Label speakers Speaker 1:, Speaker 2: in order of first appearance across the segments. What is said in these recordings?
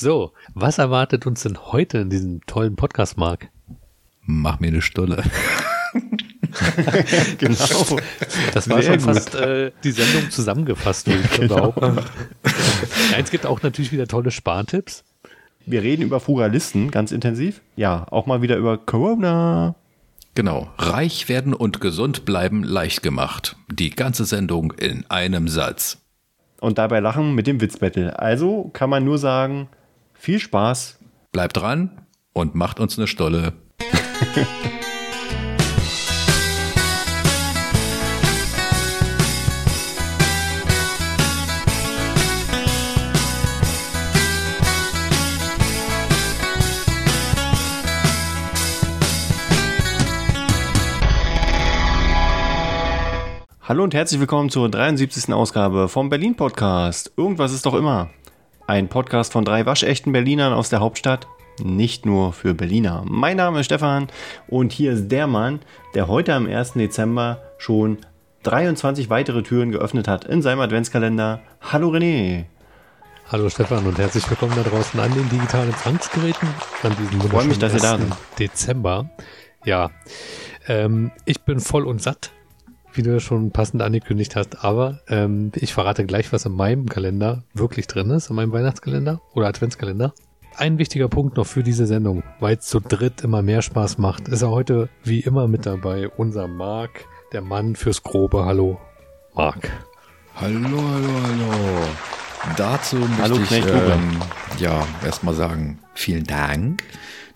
Speaker 1: So, was erwartet uns denn heute in diesem tollen Podcast, Marc?
Speaker 2: Mach mir eine Stulle.
Speaker 1: genau. Das war Sehr schon fast äh, die Sendung zusammengefasst, würde ich genau. behaupten. Ja, es gibt auch natürlich wieder tolle Spartipps.
Speaker 3: Wir reden über Frugalisten ganz intensiv. Ja, auch mal wieder über Corona.
Speaker 2: Genau. Reich werden und gesund bleiben leicht gemacht. Die ganze Sendung in einem Satz.
Speaker 3: Und dabei lachen mit dem Witzbattle. Also kann man nur sagen, viel Spaß.
Speaker 2: Bleibt dran und macht uns eine Stolle.
Speaker 3: Hallo und herzlich willkommen zur 73. Ausgabe vom Berlin Podcast. Irgendwas ist doch immer. Ein Podcast von drei waschechten Berlinern aus der Hauptstadt. Nicht nur für Berliner. Mein Name ist Stefan und hier ist der Mann, der heute am 1. Dezember schon 23 weitere Türen geöffnet hat in seinem Adventskalender. Hallo René.
Speaker 1: Hallo Stefan und herzlich willkommen da draußen an den digitalen Empfangsgeräten an diesem
Speaker 3: wunderschönen mich, dass ihr da
Speaker 1: sind. Dezember. Ja, ähm, ich bin voll und satt wie du schon passend angekündigt hast. Aber ähm, ich verrate gleich, was in meinem Kalender wirklich drin ist, in meinem Weihnachtskalender oder Adventskalender. Ein wichtiger Punkt noch für diese Sendung, weil es zu dritt immer mehr Spaß macht, ist er heute wie immer mit dabei, unser Marc, der Mann fürs Grobe. Hallo, Marc.
Speaker 2: Hallo, hallo, hallo. Dazu möchte hallo, ich ähm, ja erstmal sagen, vielen Dank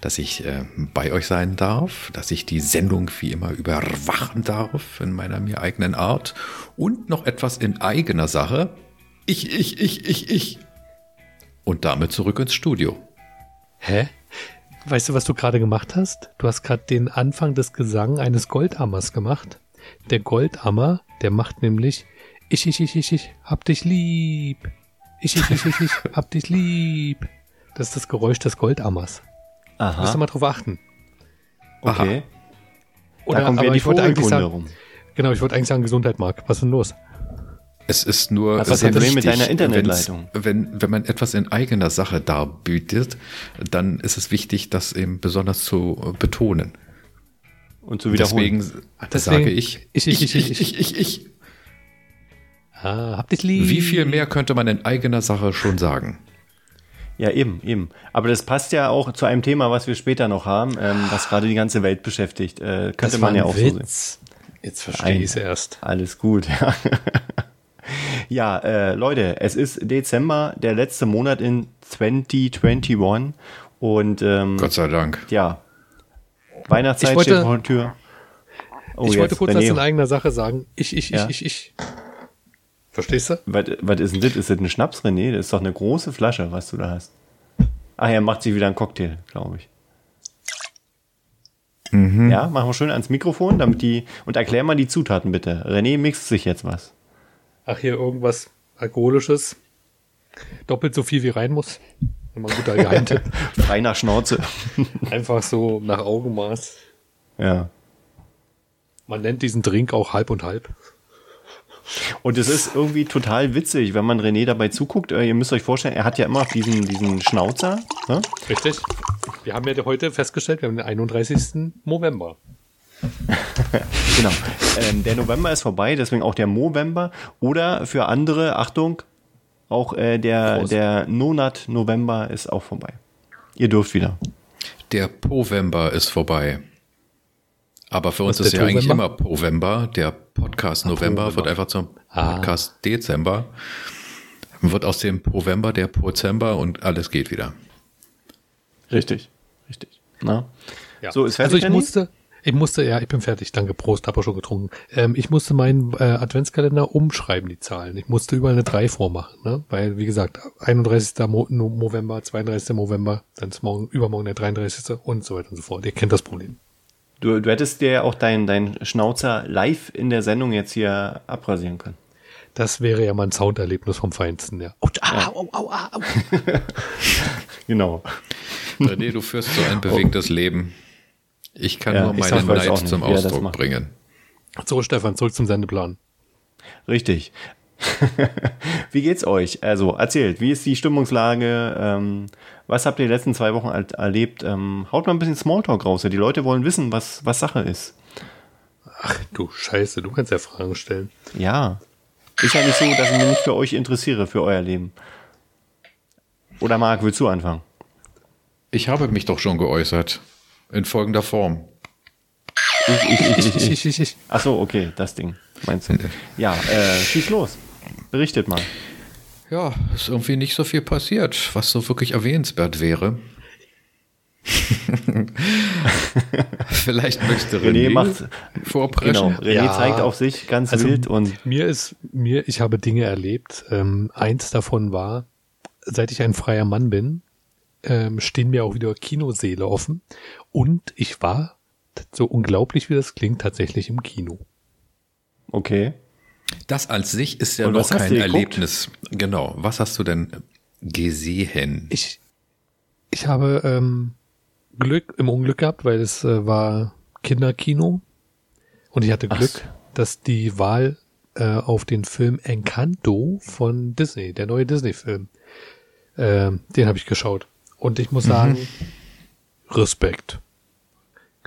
Speaker 2: dass ich äh, bei euch sein darf, dass ich die Sendung wie immer überwachen darf in meiner mir eigenen Art und noch etwas in eigener Sache. Ich, ich, ich, ich, ich. Und damit zurück ins Studio.
Speaker 1: Hä? Weißt du, was du gerade gemacht hast? Du hast gerade den Anfang des Gesang eines Goldammers gemacht. Der Goldammer, der macht nämlich ich, ich, ich, ich, ich, hab dich lieb. Ich, ich, ich, ich, ich, hab dich lieb. Das ist das Geräusch des Goldammers. Aha. Müsst ihr mal drauf achten.
Speaker 3: Okay.
Speaker 1: Oder, da aber ich wollte eigentlich sagen, rum. Genau, ich wollte eigentlich sagen Gesundheit, Marc. Was ist denn los?
Speaker 2: Es ist nur
Speaker 3: Was ist das Problem mit deiner Internetleitung?
Speaker 2: Wenn, wenn man etwas in eigener Sache darbietet, dann ist es wichtig, das eben besonders zu betonen.
Speaker 3: Und zu wiederholen.
Speaker 2: Deswegen, Deswegen sage ich,
Speaker 1: ich, ich, ich, ich, ich, ich, ich.
Speaker 2: Ah, habt dich lieb. Wie viel mehr könnte man in eigener Sache schon sagen?
Speaker 3: Ja, eben, eben. Aber das passt ja auch zu einem Thema, was wir später noch haben, ähm, was gerade die ganze Welt beschäftigt. Äh, könnte das man ja auch Witz. so
Speaker 1: sehen. Jetzt verstehe ich es erst.
Speaker 3: Alles gut, ja. ja, äh, Leute, es ist Dezember, der letzte Monat in 2021 und ähm,
Speaker 2: Gott sei Dank.
Speaker 3: Ja, Weihnachtszeit wollte, steht vor der Tür.
Speaker 1: Oh, ich wollte kurz was in eigener Sache sagen. Ich, ich, ja. ich, ich, ich. Verstehst du?
Speaker 3: Was, was ist denn das? Ist das ein Schnaps, René? Das ist doch eine große Flasche, was du da hast. Ach, er macht sich wieder einen Cocktail, glaube ich. Mhm. Ja, machen wir schön ans Mikrofon, damit die. Und erklär mal die Zutaten bitte. René mixt sich jetzt was.
Speaker 1: Ach, hier irgendwas Alkoholisches. Doppelt so viel wie rein muss. Immer ein guter Geheimtipp.
Speaker 3: Frei nach Schnauze.
Speaker 1: Einfach so nach Augenmaß.
Speaker 3: Ja.
Speaker 1: Man nennt diesen Drink auch halb und halb.
Speaker 3: Und es ist irgendwie total witzig, wenn man René dabei zuguckt. Äh, ihr müsst euch vorstellen, er hat ja immer diesen, diesen Schnauzer. Ne?
Speaker 1: Richtig. Wir haben ja heute festgestellt, wir haben den 31. November.
Speaker 3: genau. Ähm, der November ist vorbei, deswegen auch der Movember. Oder für andere, Achtung, auch äh, der, der Nonat November ist auch vorbei. Ihr dürft wieder.
Speaker 2: Der Povember ist vorbei. Aber für uns ist, ist ja eigentlich immer November. Der Podcast November wird einfach zum ah. Podcast Dezember. Wird aus dem November der Prozember und alles geht wieder.
Speaker 3: Richtig, richtig. Na?
Speaker 1: Ja. So, ist fertig, also ich musste, ich musste, ja, ich bin fertig, danke, Prost, habe schon getrunken. Ähm, ich musste meinen äh, Adventskalender umschreiben, die Zahlen. Ich musste überall eine 3 vormachen, ne? weil, wie gesagt, 31. Mo November, 32. November, dann ist morgen, übermorgen der 33. und so weiter und so fort. Ihr kennt das Problem.
Speaker 3: Du, du hättest dir ja auch deinen dein Schnauzer live in der Sendung jetzt hier abrasieren können.
Speaker 1: Das wäre ja mal ein Sounderlebnis vom Feinsten, ja.
Speaker 3: Oh, au, au, au, au. genau.
Speaker 2: René, du führst so ein bewegtes oh. Leben. Ich kann ja, nur meinen Neid zum Ausdruck bringen.
Speaker 1: So, Stefan, zurück zum Sendeplan.
Speaker 3: Richtig. wie geht's euch? Also, erzählt, wie ist die Stimmungslage? Ähm, Was habt ihr die letzten zwei Wochen erlebt? Ähm, haut mal ein bisschen Smalltalk raus. Die Leute wollen wissen, was, was Sache ist.
Speaker 1: Ach du Scheiße, du kannst ja Fragen stellen.
Speaker 3: Ja. Ist ja nicht so, dass ich mich nicht für euch interessiere, für euer Leben. Oder Marc, willst du anfangen?
Speaker 2: Ich habe mich doch schon geäußert. In folgender Form.
Speaker 3: Ich, ich, ich, ich, ich, ich, ich. Ach so, okay, das Ding. Meinst du? Ja, äh, schieß los. Berichtet mal.
Speaker 2: Ja, ist irgendwie nicht so viel passiert, was so wirklich erwähnenswert wäre. Vielleicht möchte René, René macht,
Speaker 3: vorpreschen. Genau, René ja, zeigt auf sich ganz also wild und
Speaker 1: mir ist mir, ich habe Dinge erlebt. Ähm, eins davon war, seit ich ein freier Mann bin, ähm, stehen mir auch wieder Kinoseele offen und ich war so unglaublich wie das klingt tatsächlich im Kino.
Speaker 3: Okay.
Speaker 2: Das als sich ist ja noch kein Erlebnis. Genau. Was hast du denn gesehen?
Speaker 1: Ich, ich habe ähm, Glück im Unglück gehabt, weil es äh, war Kinderkino und ich hatte Glück, so. dass die Wahl äh, auf den Film Encanto von Disney, der neue Disney-Film, äh, den habe ich geschaut. Und ich muss sagen, mhm. Respekt.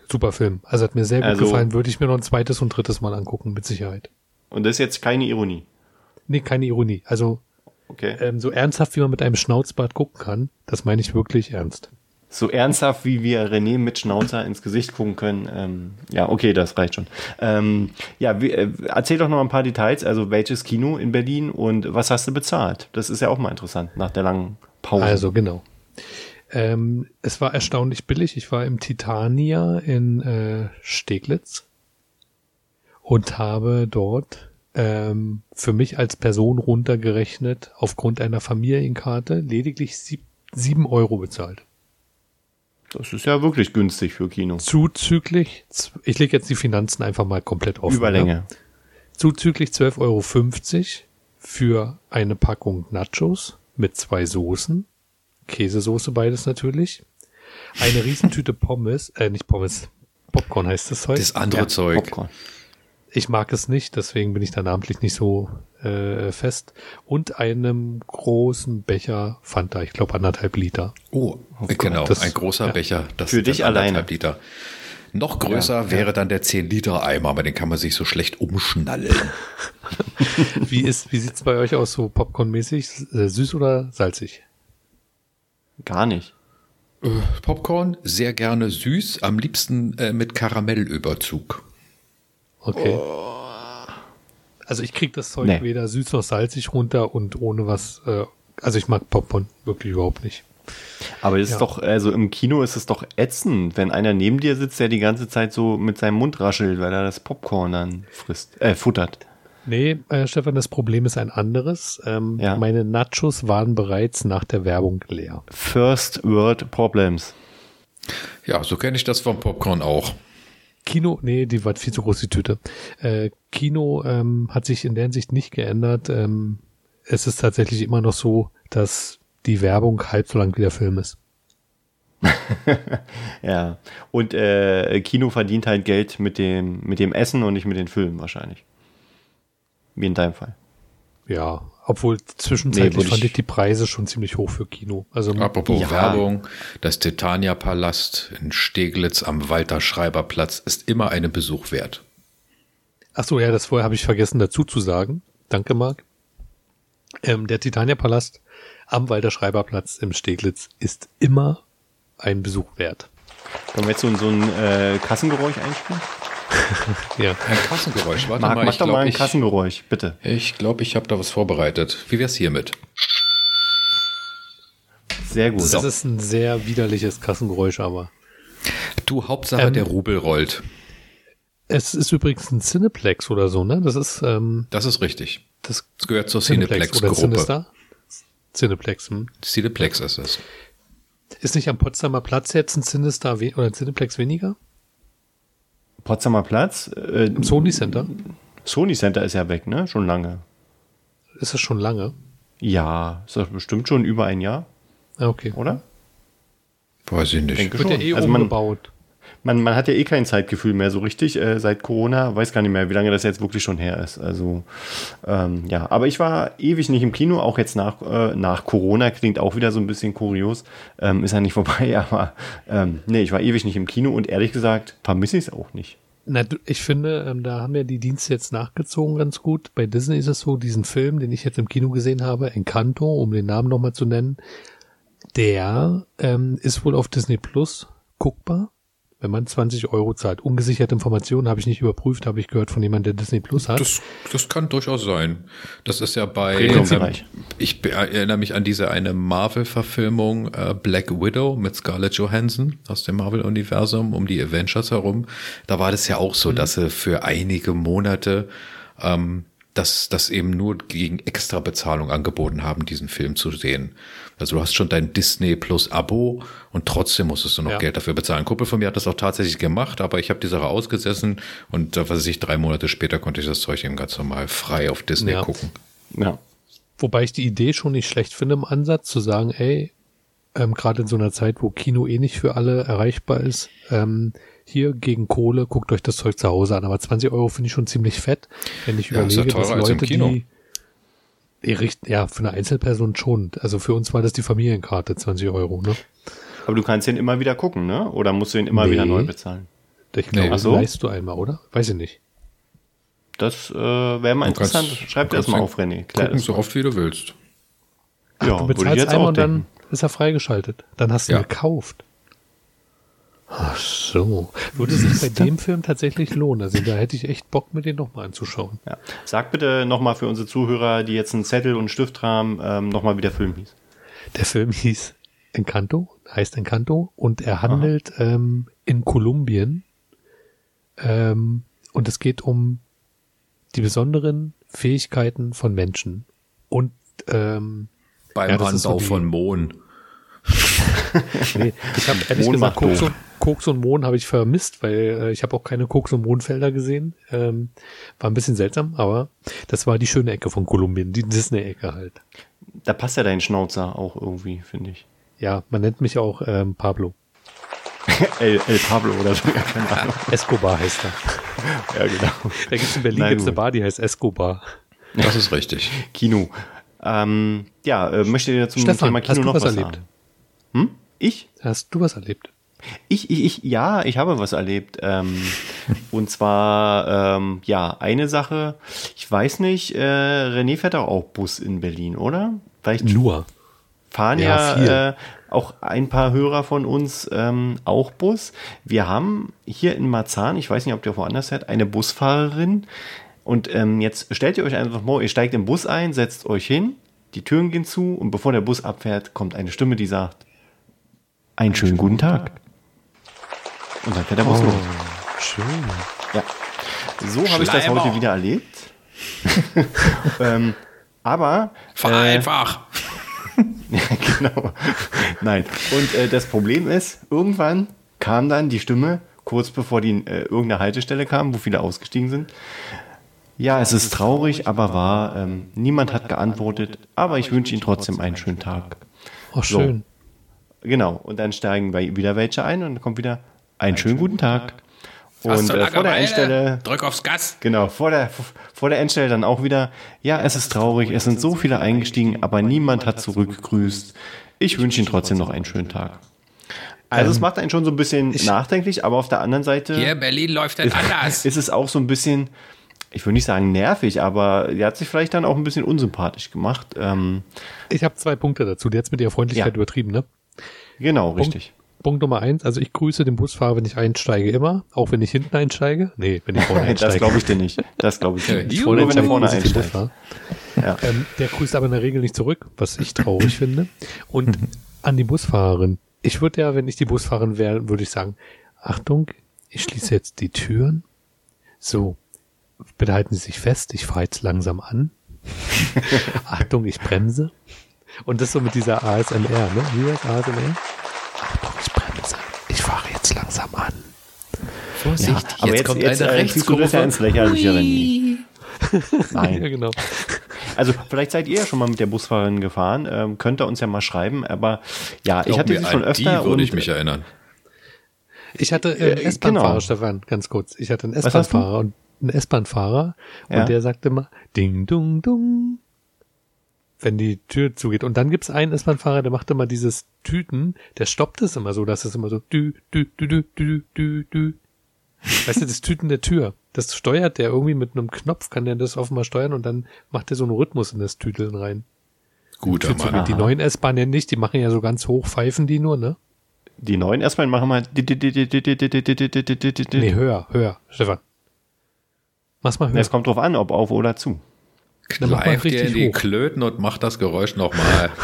Speaker 1: Super Film. Also hat mir sehr gut also, gefallen. Würde ich mir noch ein zweites und drittes Mal angucken, mit Sicherheit.
Speaker 3: Und das ist jetzt keine Ironie.
Speaker 1: Nee, keine Ironie. Also okay. ähm, so ernsthaft, wie man mit einem Schnauzbart gucken kann, das meine ich wirklich ernst.
Speaker 3: So ernsthaft, wie wir René mit Schnauzer ins Gesicht gucken können. Ähm, ja, okay, das reicht schon. Ähm, ja, wie, äh, erzähl doch noch ein paar Details. Also welches Kino in Berlin und was hast du bezahlt? Das ist ja auch mal interessant nach der langen Pause.
Speaker 1: Also genau. Ähm, es war erstaunlich billig. Ich war im Titania in äh, Steglitz und habe dort ähm, für mich als Person runtergerechnet aufgrund einer Familienkarte lediglich sieb, sieben Euro bezahlt.
Speaker 3: Das ist ja wirklich günstig für Kino.
Speaker 1: Zuzüglich, ich lege jetzt die Finanzen einfach mal komplett offen.
Speaker 3: Überlänge. Ja.
Speaker 1: Zuzüglich 12,50 Euro für eine Packung Nachos mit zwei Soßen. Käsesoße beides natürlich. Eine Riesentüte Pommes, äh, nicht Pommes, Popcorn heißt das
Speaker 2: heute. Das andere ja, Zeug. Popcorn.
Speaker 1: Ich mag es nicht, deswegen bin ich da namentlich nicht so äh, fest. Und einem großen Becher Fanta, ich glaube anderthalb Liter.
Speaker 2: Oh, oh genau, das, ein großer ja. Becher.
Speaker 3: Das Für dich alleine.
Speaker 2: Liter. Noch größer ja, wäre ja. dann der 10-Liter-Eimer, aber den kann man sich so schlecht umschnallen.
Speaker 1: wie ist, wie sieht's bei euch aus, so Popcorn-mäßig? Äh, süß oder salzig?
Speaker 3: Gar nicht.
Speaker 2: Äh, Popcorn sehr gerne süß, am liebsten äh, mit Karamellüberzug.
Speaker 1: Okay. Oh. Also ich krieg das Zeug nee. weder süß noch salzig runter und ohne was. Äh, also ich mag Popcorn wirklich überhaupt nicht.
Speaker 3: Aber es ja. ist doch, also im Kino ist es doch ätzend, wenn einer neben dir sitzt, der die ganze Zeit so mit seinem Mund raschelt, weil er das Popcorn dann frisst, äh, futtert.
Speaker 1: Nee, äh, Stefan, das Problem ist ein anderes. Ähm, ja. Meine Nachos waren bereits nach der Werbung leer.
Speaker 3: First World Problems.
Speaker 2: Ja, so kenne ich das vom Popcorn auch.
Speaker 1: Kino, nee, die war viel zu groß, die Tüte. Äh, Kino ähm, hat sich in der Hinsicht nicht geändert. Ähm, es ist tatsächlich immer noch so, dass die Werbung halb so lang wie der Film ist.
Speaker 3: ja, und äh, Kino verdient halt Geld mit dem, mit dem Essen und nicht mit den Filmen wahrscheinlich. Wie in deinem Fall.
Speaker 1: Ja, obwohl zwischenzeitlich nee, fand ich die Preise schon ziemlich hoch für Kino.
Speaker 2: Also Apropos ja. Werbung, das Titania Palast in Steglitz am Walter Schreiber Platz ist immer einen Besuch wert.
Speaker 1: Ach so, ja, das vorher habe ich vergessen dazu zu sagen. Danke, Marc. Ähm, der Titania Palast am Walter Schreiber Platz im Steglitz ist immer ein Besuch wert.
Speaker 3: Können wir jetzt so, so ein äh, Kassengeräusch einspielen?
Speaker 2: ja. Ein Kassengeräusch.
Speaker 3: Warte Marc, mal, mach doch mal ein ich, Kassengeräusch, bitte.
Speaker 2: Ich glaube, ich habe da was vorbereitet. Wie wär's hiermit?
Speaker 1: Sehr gut. Das ist ein sehr widerliches Kassengeräusch, aber.
Speaker 2: Du, Hauptsache ähm, der Rubel rollt.
Speaker 1: Es ist übrigens ein Cineplex oder so, ne? Das ist. Ähm,
Speaker 2: das ist richtig. Das, das gehört zur Cineplex-Gruppe.
Speaker 1: Cineplex, Cineplex, hm?
Speaker 2: Cineplex ist es.
Speaker 1: Ist nicht am Potsdamer Platz jetzt ein Cinestar oder ein Cineplex weniger?
Speaker 3: Potsdamer Platz.
Speaker 1: Äh, Sony Center.
Speaker 3: Sony Center ist ja weg, ne? Schon lange.
Speaker 1: Ist das schon lange?
Speaker 3: Ja, ist das bestimmt schon über ein Jahr.
Speaker 1: Ah, okay.
Speaker 3: Oder?
Speaker 2: Weiß ich nicht.
Speaker 1: Denke Wird schon. ja eh also umgebaut.
Speaker 3: man, man hat ja eh kein Zeitgefühl mehr so richtig äh, seit Corona. Weiß gar nicht mehr, wie lange das jetzt wirklich schon her ist. Also ähm, ja, aber ich war ewig nicht im Kino, auch jetzt nach, äh, nach Corona, klingt auch wieder so ein bisschen kurios. Ähm, ist ja nicht vorbei, aber ähm, nee, ich war ewig nicht im Kino und ehrlich gesagt vermisse ich es auch nicht.
Speaker 1: Na, ich finde, ähm, da haben ja die Dienste jetzt nachgezogen ganz gut. Bei Disney ist es so, diesen Film, den ich jetzt im Kino gesehen habe, Encanto, um den Namen nochmal zu nennen, der ähm, ist wohl auf Disney Plus guckbar wenn man 20 Euro zahlt. Ungesicherte Informationen habe ich nicht überprüft, habe ich gehört von jemandem, der Disney Plus hat.
Speaker 2: Das, das kann durchaus sein. Das ist ja bei, ähm, ich erinnere mich an diese eine Marvel-Verfilmung äh, Black Widow mit Scarlett Johansson aus dem Marvel-Universum um die Avengers herum. Da war das ja auch so, mhm. dass sie für einige Monate ähm, das, das eben nur gegen extra Bezahlung angeboten haben, diesen Film zu sehen. Also du hast schon dein Disney Plus Abo und trotzdem musstest du noch ja. Geld dafür bezahlen. Ein Kumpel von mir hat das auch tatsächlich gemacht, aber ich habe die Sache ausgesessen und was weiß ich, drei Monate später konnte ich das Zeug eben ganz normal frei auf Disney ja. gucken.
Speaker 1: Ja. Wobei ich die Idee schon nicht schlecht finde im Ansatz, zu sagen, ey, ähm, gerade in so einer Zeit, wo Kino eh nicht für alle erreichbar ist, ähm, hier gegen Kohle, guckt euch das Zeug zu Hause an. Aber 20 Euro finde ich schon ziemlich fett, wenn ich ja, überlege, dass Leute, die ja, für eine Einzelperson schon. Also für uns war das die Familienkarte, 20 Euro, ne?
Speaker 3: Aber du kannst ihn immer wieder gucken, ne? Oder musst du ihn immer nee. wieder neu bezahlen?
Speaker 1: Ich glaube, nee. so? leist du einmal, oder? Weiß ich nicht.
Speaker 3: Das äh, wäre mal du interessant. Kannst, Schreib dir das mal auf, René.
Speaker 2: Klär gucken so oft, wie du willst.
Speaker 1: Ach, ja, du bezahlst einmal und dann ist er freigeschaltet. Dann hast du ja. ihn gekauft. Ach so. Würde sich bei dem Film tatsächlich lohnen. Also da hätte ich echt Bock, mir den nochmal anzuschauen.
Speaker 3: Ja. Sag bitte nochmal für unsere Zuhörer, die jetzt einen Zettel und einen Stift haben, ähm, nochmal, wie der Film hieß.
Speaker 1: Der Film hieß Encanto, heißt Encanto, und er handelt ähm, in Kolumbien. Ähm, und es geht um die besonderen Fähigkeiten von Menschen. Und ähm,
Speaker 2: beim ja, Anbau so von Mohn.
Speaker 1: nee, ich habe ehrlich Mohn gesagt Koks und, Koks und Mohn habe ich vermisst, weil äh, ich habe auch keine Koks- und Mohnfelder gesehen. Ähm, war ein bisschen seltsam, aber das war die schöne Ecke von Kolumbien, die Disney-Ecke halt.
Speaker 3: Da passt ja dein Schnauzer auch irgendwie, finde ich.
Speaker 1: Ja, man nennt mich auch ähm, Pablo.
Speaker 3: El, El Pablo oder so, ja,
Speaker 1: keine Ahnung. Escobar heißt er.
Speaker 3: ja, genau.
Speaker 1: Da gibt's in Berlin gibt's eine Bar, die heißt Escobar.
Speaker 2: Das ist richtig.
Speaker 3: Kino. Ähm, ja, äh, möchte ihr zum
Speaker 1: Stefan,
Speaker 3: Thema Kino
Speaker 1: noch
Speaker 3: was,
Speaker 1: was erlebt?
Speaker 3: sagen? Hm? Ich?
Speaker 1: Hast du was erlebt?
Speaker 3: Ich, ich, ich, ja, ich habe was erlebt. Ähm, und zwar, ähm, ja, eine Sache, ich weiß nicht, äh, René fährt auch Bus in Berlin, oder?
Speaker 1: Vielleicht Nur.
Speaker 3: Fahren ja, ja äh, auch ein paar Hörer von uns ähm, auch Bus. Wir haben hier in Marzahn, ich weiß nicht, ob der woanders fährt, eine Busfahrerin. Und ähm, jetzt stellt ihr euch einfach mal, ihr steigt im Bus ein, setzt euch hin, die Türen gehen zu und bevor der Bus abfährt, kommt eine Stimme, die sagt, einen schönen guten Tag. Und dann fährt der Bus oh, los.
Speaker 1: Schön.
Speaker 3: Ja. So habe ich das heute wieder erlebt. ähm, aber.
Speaker 2: Fahr äh, einfach.
Speaker 3: ja, genau. Nein. Und äh, das Problem ist, irgendwann kam dann die Stimme, kurz bevor die äh, irgendeine Haltestelle kam, wo viele ausgestiegen sind. Ja, es ist traurig, aber wahr. Ähm, niemand hat geantwortet, aber ich wünsche Ihnen trotzdem einen schönen Tag.
Speaker 1: Oh, schön.
Speaker 3: So. Genau. Und dann steigen wieder welche ein und dann kommt wieder einen schönen guten Tag.
Speaker 2: Und äh, vor der Endstelle. Drück aufs Gas.
Speaker 3: Genau, vor der, vor der Endstelle dann auch wieder. Ja, es ist traurig, es sind so viele eingestiegen, aber niemand hat zurückgegrüßt. Ich wünsche Ihnen trotzdem noch einen schönen Tag. Also, es ähm, macht einen schon so ein bisschen nachdenklich, aber auf der anderen Seite.
Speaker 2: Hier, Berlin läuft dann anders.
Speaker 3: Ist es auch so ein bisschen, ich würde nicht sagen nervig, aber die hat sich vielleicht dann auch ein bisschen unsympathisch gemacht. Ähm,
Speaker 1: ich habe zwei Punkte dazu. Die hat mit ihrer Freundlichkeit ja. übertrieben, ne?
Speaker 3: Genau, richtig.
Speaker 1: Punkt Nummer eins, also ich grüße den Busfahrer, wenn ich einsteige, immer, auch wenn ich hinten einsteige. Nee, wenn ich vorne einsteige.
Speaker 3: das glaube ich dir nicht. Das glaube ich dir nicht. Vorne, wenn er vorne einsteigt.
Speaker 1: Ja. Ähm, der grüßt aber in der Regel nicht zurück, was ich traurig finde. Und an die Busfahrerin. Ich würde ja, wenn ich die Busfahrerin wäre, würde ich sagen, Achtung, ich schließe jetzt die Türen. So, bitte halten Sie sich fest, ich fahre jetzt langsam an. Achtung, ich bremse. Und das so mit dieser ASMR, ne? Wie heißt ASMR? Achtung, ich bremse. Ich fahre jetzt langsam an.
Speaker 3: Vorsicht, ja, aber jetzt, jetzt kommt jetzt, eine äh, Rechtskurve. ins Lächerliche, Nein. ja, genau. Also vielleicht seid ihr ja schon mal mit der Busfahrerin gefahren. Ähm, könnt ihr uns ja mal schreiben. Aber ja, ich, ich hatte sie schon öfter.
Speaker 2: Die würde ich mich erinnern.
Speaker 1: Ich hatte äh, einen
Speaker 3: Äh,
Speaker 1: S-Bahn-Fahrer,
Speaker 3: genau.
Speaker 1: Stefan, ganz kurz. Ich hatte einen? S-Bahn-Fahrer und einen S-Bahn-Fahrer
Speaker 3: Ja.
Speaker 1: und der sagte immer Ding, dung, dung, wenn die Tür zugeht. Und dann gibt's einen S-Bahn-Fahrer, der macht immer dieses Tüten, der stoppt es immer so, dass es immer so dü, dü, dü, dü, dü, dü, dü. Weißt du, das Tüten der Tür, das steuert der irgendwie mit einem Knopf, kann der das offenbar steuern und dann macht er so einen Rhythmus in das Tüteln rein.
Speaker 2: Guter Mann.
Speaker 1: die neuen S-Bahnen ja nicht, die machen ja so ganz hoch, pfeifen die nur, ne?
Speaker 3: Die neuen erstmal machen wir.
Speaker 1: Nee, höher, höher, Stefan. Mach's mal höher.
Speaker 3: Es kommt drauf an, ob auf oder zu.
Speaker 2: Kneif dir
Speaker 1: richtig
Speaker 2: in die
Speaker 1: hoch.
Speaker 2: Klöten und mach das Geräusch nochmal.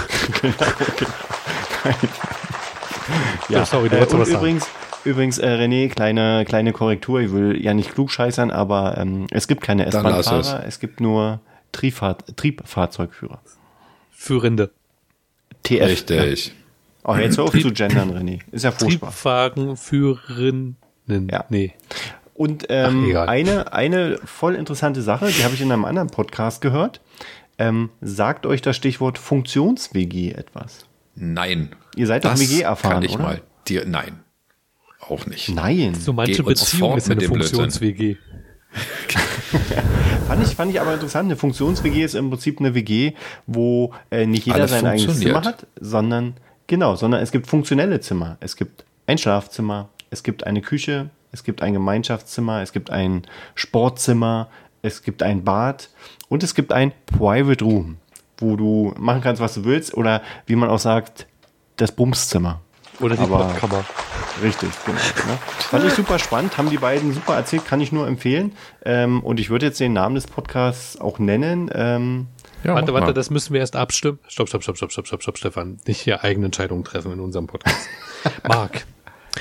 Speaker 1: Ja, sorry, du
Speaker 3: äh,
Speaker 1: was sagen.
Speaker 3: übrigens, übrigens äh, René, kleine, kleine Korrektur. Ich will ja nicht klug scheißern, aber ähm, es gibt keine S-Bahn-Fahrer. Es gibt nur Triebfahr Triebfahrzeugführer.
Speaker 1: Führende.
Speaker 3: TF.
Speaker 2: Richtig.
Speaker 3: Oh, jetzt hör auf zu gendern, René. Ist ja furchtbar.
Speaker 1: Triebwagenführerinnen.
Speaker 3: Ja.
Speaker 1: Nee.
Speaker 3: Und ähm,
Speaker 1: Ach,
Speaker 3: eine, eine voll interessante Sache, die habe ich in einem anderen Podcast gehört. Ähm, sagt euch das Stichwort Funktions-WG etwas?
Speaker 2: Nein.
Speaker 3: Ihr seid doch WG erfahren,
Speaker 2: kann ich
Speaker 3: oder?
Speaker 2: mal. Dir, nein. Auch nicht.
Speaker 3: Nein.
Speaker 1: So manche
Speaker 2: Geh
Speaker 1: Beziehung ist eine. Funktions-WG.
Speaker 3: Fand ich, fand ich aber interessant. Eine Funktions-WG ist im Prinzip eine WG, wo äh, nicht jeder
Speaker 2: Alles
Speaker 3: sein eigenes. Zimmer hat, sondern genau, sondern es gibt funktionelle Zimmer. Es gibt ein Schlafzimmer, es gibt eine Küche, es gibt ein Gemeinschaftszimmer, es gibt ein Sportzimmer, es gibt ein Bad und es gibt ein Private Room, wo du machen kannst, was du willst oder wie man auch sagt, das Bumszimmer.
Speaker 1: Oder die Podkammer.
Speaker 3: Richtig, genau. Ne? Fand ich super spannend, haben die beiden super erzählt, kann ich nur empfehlen. Ähm, und ich würde jetzt den Namen des Podcasts auch nennen. Ähm,
Speaker 2: Ja,
Speaker 1: warte, warte,
Speaker 2: mal.
Speaker 1: das müssen wir erst abstimmen. Stopp, stopp, stopp, stopp, stopp, stopp, stopp, Stefan. Nicht hier eigene Entscheidungen treffen in unserem Podcast. Marc,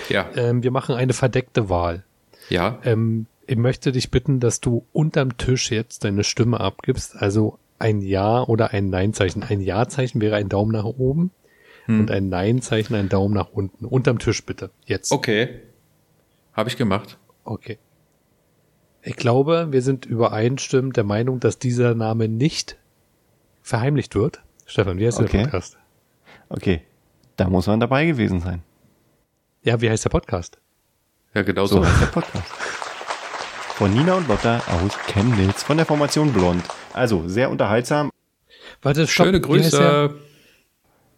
Speaker 2: Ja.
Speaker 1: ähm, wir machen eine verdeckte Wahl.
Speaker 2: Ja.
Speaker 1: Ähm, ich möchte dich bitten, dass du unterm Tisch jetzt deine Stimme abgibst. Also ein Ja oder ein Nein-Zeichen. Ein Ja-Zeichen wäre ein Daumen nach oben
Speaker 2: Hm.
Speaker 1: und ein Nein-Zeichen ein Daumen nach unten. Unterm Tisch bitte. Jetzt.
Speaker 2: Okay. Habe ich gemacht.
Speaker 1: Okay. Ich glaube, wir sind übereinstimmend der Meinung, dass dieser Name nicht verheimlicht wird. Stefan, wie heißt
Speaker 3: Okay.
Speaker 1: der Podcast?
Speaker 3: okay, da muss man dabei gewesen sein.
Speaker 1: Ja, wie heißt der Podcast?
Speaker 2: Ja, genau
Speaker 3: So
Speaker 2: so.
Speaker 3: heißt der Podcast. Von Nina und Lotta aus Chemnitz von der Formation Blond. Also sehr unterhaltsam.
Speaker 1: Warte, stopp.
Speaker 2: Schöne? Grüße.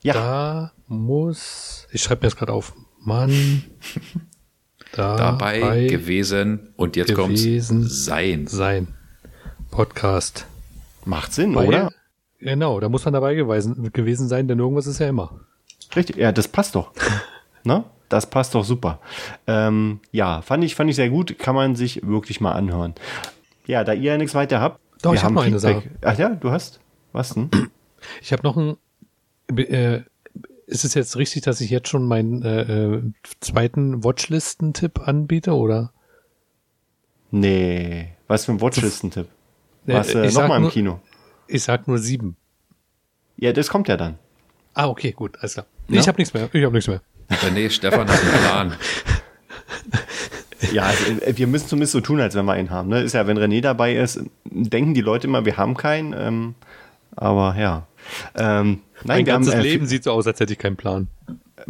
Speaker 3: Ja,
Speaker 1: Da muss, ich schreibe mir das gerade auf. Mann, da
Speaker 2: Dabei
Speaker 1: bei
Speaker 2: gewesen. Und jetzt kommt's. Sein.
Speaker 1: sein Podcast.
Speaker 3: macht Sinn,
Speaker 1: Weil-
Speaker 3: oder?
Speaker 1: Genau, da muss man dabei gewesen, gewesen sein, denn irgendwas ist ja immer.
Speaker 3: Richtig, ja, das passt doch. ne? Das passt doch super. Ähm, ja, fand ich, fand ich sehr gut. Kann man sich wirklich mal anhören. Ja, da ihr ja nichts weiter habt.
Speaker 1: Doch,
Speaker 3: wir
Speaker 1: ich hab
Speaker 3: haben
Speaker 1: noch eine
Speaker 3: Feedback. Ach ja, du hast? Was denn?
Speaker 1: Ich habe noch ein. Äh, ist es jetzt richtig, dass ich jetzt schon meinen äh, äh, zweiten Watchlisten-Tipp anbiete, oder?
Speaker 3: Nee. Was für ein Watchlisten-Tipp? Was,
Speaker 1: Äh,
Speaker 3: äh,
Speaker 1: ich sag
Speaker 3: nochmal im Kino?
Speaker 1: Ich sag nur sieben.
Speaker 3: Ja, das kommt ja dann.
Speaker 1: Ah, okay, gut, alles klar.
Speaker 3: Ja?
Speaker 1: Ich habe nichts mehr. Ich habe nichts mehr.
Speaker 2: René, Stefan hat einen Plan.
Speaker 3: Ja, also, äh, wir müssen zumindest so tun, als wenn wir einen haben. Ne? Ist ja, wenn René dabei ist, denken die Leute immer, wir haben keinen. Ähm, aber ja. Ähm, nein,
Speaker 1: mein ganzes
Speaker 3: haben äh,
Speaker 1: Leben sieht so aus, als hätte ich keinen Plan.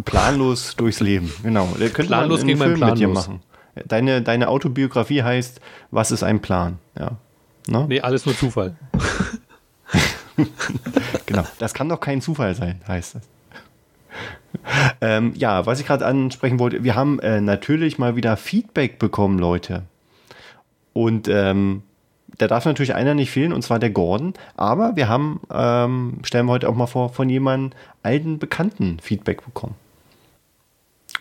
Speaker 3: planlos durchs Leben. Genau. Da könnte
Speaker 1: Planlos
Speaker 3: man
Speaker 1: gegen
Speaker 3: Film mit dir
Speaker 1: Planlos.
Speaker 3: machen. Deine, deine Autobiografie heißt, was ist ein Plan? Ja. Ne?
Speaker 1: Nee, alles nur Zufall.
Speaker 3: Genau. Das kann doch kein Zufall sein, heißt das. Ähm, ja, was ich gerade ansprechen wollte, wir haben äh, natürlich mal wieder Feedback bekommen, Leute. Und ähm, da darf natürlich einer nicht fehlen, und zwar der Gordon. Aber wir haben, ähm, stellen wir heute auch mal vor, von jemandem alten Bekannten Feedback bekommen.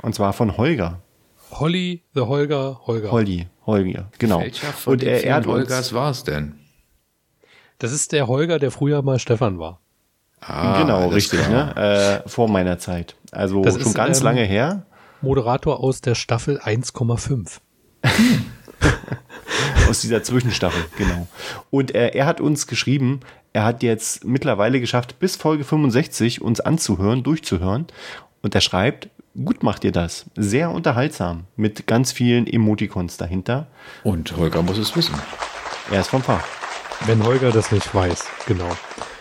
Speaker 3: Und zwar von Holger.
Speaker 1: Holly, The Holger, Holger.
Speaker 3: Holly, Holger, genau.
Speaker 2: Welcher von
Speaker 3: und er, er hat
Speaker 2: Holgers war es denn?
Speaker 1: Das ist der Holger, der früher mal Stefan war.
Speaker 2: Ah,
Speaker 3: genau, richtig,
Speaker 2: klar.
Speaker 3: ne? Äh, vor meiner Zeit. Also
Speaker 1: Das
Speaker 3: schon
Speaker 1: ist,
Speaker 3: ganz
Speaker 1: ähm,
Speaker 3: lange her.
Speaker 1: Moderator aus der Staffel 1,5.
Speaker 3: Aus dieser Zwischenstaffel, genau. Und äh, er hat uns geschrieben, er hat jetzt mittlerweile geschafft, bis Folge 65 uns anzuhören, durchzuhören. Und er schreibt, gut macht ihr das. Sehr unterhaltsam, mit ganz vielen Emoticons dahinter.
Speaker 2: Und Holger muss es wissen.
Speaker 3: Er ist vom Fach.
Speaker 1: Wenn Holger das nicht weiß. Genau.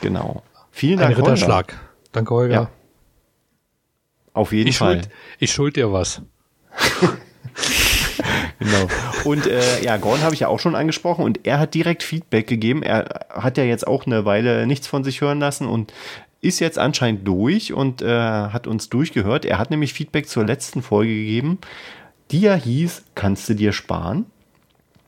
Speaker 3: Genau. Vielen
Speaker 1: Ein
Speaker 3: Dank, Holger.
Speaker 1: Ritterschlag. Danke, Holger.
Speaker 3: Ja. Auf jeden
Speaker 1: Ich
Speaker 3: Fall.
Speaker 1: schuld, ich schuld dir was.
Speaker 3: genau. Und äh, ja, Gordon habe ich ja auch schon angesprochen und er hat direkt Feedback gegeben. Er hat ja jetzt auch eine Weile nichts von sich hören lassen und ist jetzt anscheinend durch und äh, hat uns durchgehört. Er hat nämlich Feedback zur letzten Folge gegeben, die ja hieß, kannst du dir sparen?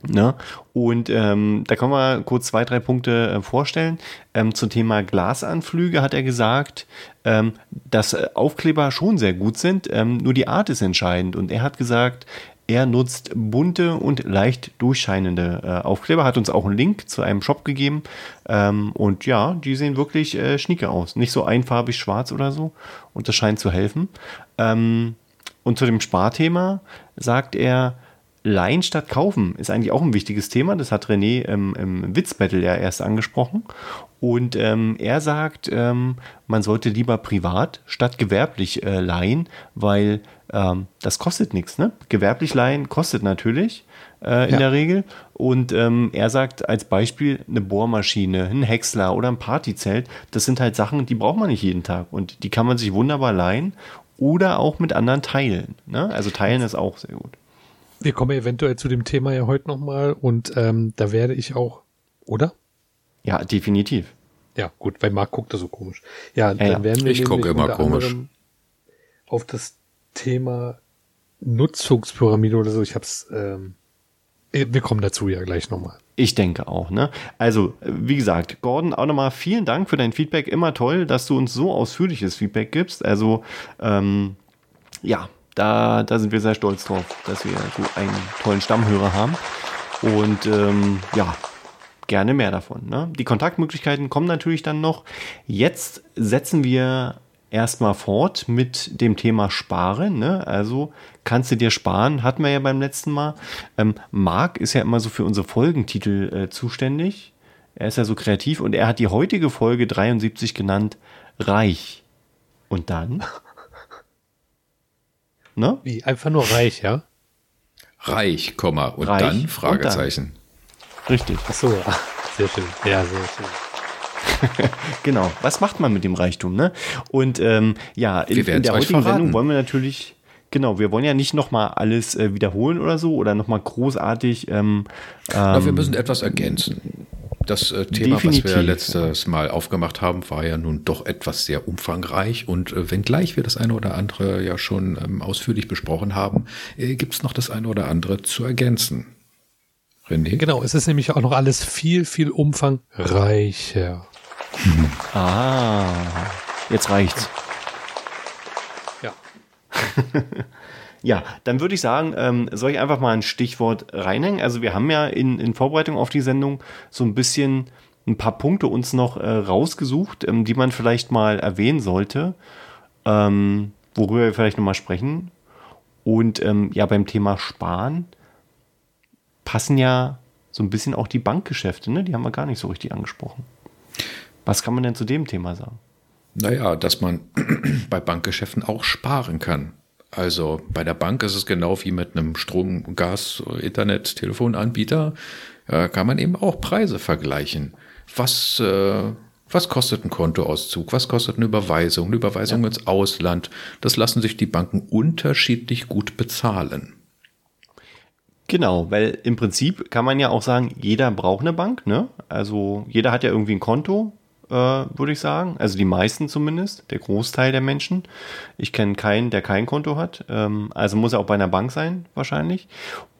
Speaker 3: Ne? Und ähm, da können wir kurz zwei, drei Punkte äh, vorstellen. Ähm, zum Thema Glasanflüge hat er gesagt, ähm, dass äh, Aufkleber schon sehr gut sind, ähm, nur die Art ist entscheidend. Und er hat gesagt, er nutzt bunte und leicht durchscheinende äh, Aufkleber, hat uns auch einen Link zu einem Shop gegeben. Ähm, und ja, die sehen wirklich äh, schnieke aus. Nicht so einfarbig schwarz oder so. Und das scheint zu helfen. Ähm, und zu dem Sparthema sagt er, Leihen statt kaufen ist eigentlich auch ein wichtiges Thema. Das hat René im, im Witzbattle ja erst angesprochen. Und ähm, er sagt, ähm, man sollte lieber privat statt gewerblich äh, leihen, weil ähm, das kostet nichts. Ne? Gewerblich leihen kostet natürlich äh, in ja. der Regel. Und ähm, er sagt als Beispiel eine Bohrmaschine, ein Häcksler oder ein Partyzelt. Das sind halt Sachen, die braucht man nicht jeden Tag. Und die kann man sich wunderbar leihen oder auch mit anderen teilen. Ne? Also teilen ist auch sehr gut.
Speaker 1: Wir kommen eventuell zu dem Thema ja heute nochmal und ähm, da werde ich auch, oder?
Speaker 3: Ja, definitiv.
Speaker 1: Ja, gut, weil Marc guckt da so komisch. Ja, ja
Speaker 2: dann
Speaker 1: ja.
Speaker 2: werden wir ich gucke immer komisch.
Speaker 1: auf das Thema Nutzungspyramide oder so. Ich hab's, ähm, wir kommen dazu ja gleich nochmal.
Speaker 3: Ich denke auch, ne? Also, wie gesagt, Gordon, auch nochmal vielen Dank für dein Feedback. Immer toll, dass du uns so ausführliches Feedback gibst. Also, ähm, ja, da, da sind wir sehr stolz drauf, dass wir so einen tollen Stammhörer haben. Und ähm, ja, gerne mehr davon. Ne? Die Kontaktmöglichkeiten kommen natürlich dann noch. Jetzt setzen wir erstmal fort mit dem Thema Sparen. Ne? Also kannst du dir sparen, hatten wir ja beim letzten Mal. Ähm, Marc ist ja immer so für unsere Folgentitel äh, zuständig. Er ist ja so kreativ und er hat die heutige Folge 73 genannt Reich. Und dann?
Speaker 1: Ne? Wie, einfach nur reich, ja?
Speaker 2: Reich, Komma, und reich, dann Fragezeichen. Und
Speaker 3: dann. Richtig.
Speaker 1: Ach so, sehr schön. Ja, sehr schön.
Speaker 3: genau. Was macht man mit dem Reichtum, ne? Und ähm, ja, in, in der heutigen verraten. Sendung wollen wir natürlich, genau, wir wollen ja nicht nochmal alles äh, wiederholen oder so oder nochmal großartig. Ähm,
Speaker 2: ähm, wir müssen etwas ergänzen. Das äh, Thema, Definitiv. was wir letztes Mal aufgemacht haben, war ja nun doch etwas sehr umfangreich. Und äh, wenngleich wir das eine oder andere ja schon ähm, ausführlich besprochen haben, äh, gibt es noch das eine oder andere zu ergänzen.
Speaker 1: René? Genau, es ist nämlich auch noch alles viel, viel umfangreicher.
Speaker 3: Hm. Ah, jetzt reicht's.
Speaker 1: Ja.
Speaker 3: Ja, dann würde ich sagen, ähm, soll ich einfach mal ein Stichwort reinhängen? Also wir haben ja in, in Vorbereitung auf die Sendung so ein bisschen ein paar Punkte uns noch äh, rausgesucht, ähm, die man vielleicht mal erwähnen sollte, ähm, worüber wir vielleicht nochmal sprechen. Und ähm, ja, beim Thema Sparen passen ja so ein bisschen auch die Bankgeschäfte, ne? Die haben wir gar nicht so richtig angesprochen. Was kann man denn zu dem Thema sagen?
Speaker 2: Naja, dass man bei Bankgeschäften auch sparen kann. Also bei der Bank ist es genau wie mit einem Strom, Gas, Internet, Telefonanbieter. Äh, kann man eben auch Preise vergleichen. Was, äh, was kostet ein Kontoauszug? Was kostet eine Überweisung? Eine Überweisung ja. ins Ausland? Das lassen sich die Banken unterschiedlich gut bezahlen.
Speaker 3: Genau, weil im Prinzip kann man ja auch sagen, jeder braucht eine Bank, ne? Also jeder hat ja irgendwie ein Konto, äh, würde ich sagen. Also die meisten zumindest, der Großteil der Menschen. Ich kenne keinen, der kein Konto hat. Ähm, also muss er auch bei einer Bank sein, wahrscheinlich.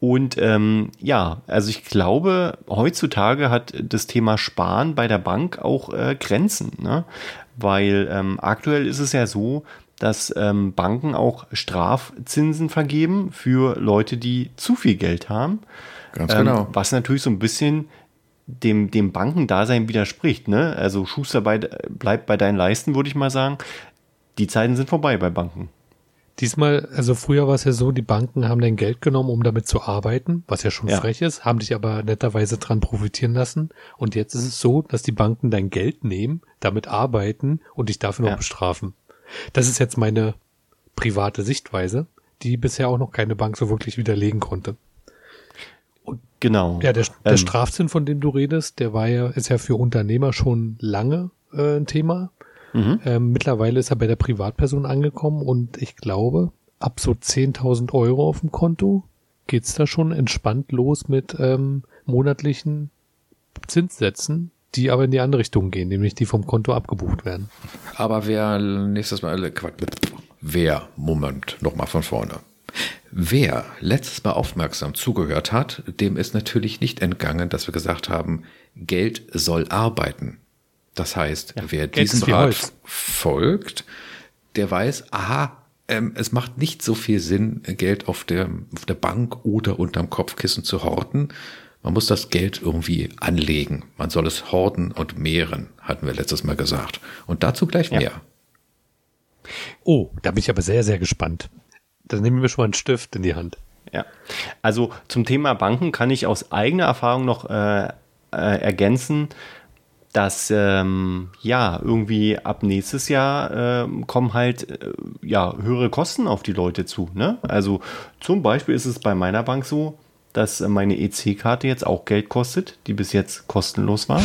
Speaker 3: Und ähm, ja, also ich glaube, heutzutage hat das Thema Sparen bei der Bank auch äh, Grenzen. Ne? Weil ähm, aktuell ist es ja so, dass ähm, Banken auch Strafzinsen vergeben für Leute, die zu viel Geld haben.
Speaker 2: Ganz genau. Ähm,
Speaker 3: was natürlich so ein bisschen dem, dem Bankendasein widerspricht. Ne? Also Schuster bei, bleibt bei deinen Leisten, würde ich mal sagen. Die Zeiten sind vorbei bei Banken.
Speaker 1: Diesmal, also früher war es ja so, die Banken haben dein Geld genommen, um damit zu arbeiten, was ja schon ja. frech ist, haben dich aber netterweise dran profitieren lassen. Und jetzt ist es so, dass die Banken dein Geld nehmen, damit arbeiten und dich dafür noch ja. bestrafen. Das ist jetzt meine private Sichtweise, die bisher auch noch keine Bank so wirklich widerlegen konnte.
Speaker 3: Genau.
Speaker 1: Ja, der, der ähm, Strafzins, von dem du redest, der war ja, ist ja für Unternehmer schon lange äh, ein Thema. Mhm. Ähm, mittlerweile ist er bei der Privatperson angekommen und ich glaube, ab so 10.000 Euro auf dem Konto geht's da schon entspannt los mit ähm, monatlichen Zinssätzen, die aber in die andere Richtung gehen, nämlich die vom Konto abgebucht werden.
Speaker 2: Aber wer nächstes Mal, äh, wer, Moment, nochmal von vorne. Wer letztes Mal aufmerksam zugehört hat, dem ist natürlich nicht entgangen, dass wir gesagt haben, Geld soll arbeiten. Das heißt, ja, wer Geld diesem Rat folgt, der weiß, aha, ähm, es macht nicht so viel Sinn, Geld auf der, auf der Bank oder unterm Kopfkissen zu horten. Man muss das Geld irgendwie anlegen. Man soll es horten und mehren, hatten wir letztes Mal gesagt. Und dazu gleich mehr. Ja.
Speaker 1: Oh, da bin ich aber sehr, sehr gespannt. Dann nehmen wir schon mal einen Stift in die Hand.
Speaker 3: Ja, also zum Thema Banken kann ich aus eigener Erfahrung noch äh, äh, ergänzen, dass ähm, ja irgendwie ab nächstes Jahr äh, kommen halt äh, ja höhere Kosten auf die Leute zu. Ne? Also zum Beispiel ist es bei meiner Bank so, dass meine EC-Karte jetzt auch Geld kostet, die bis jetzt kostenlos war.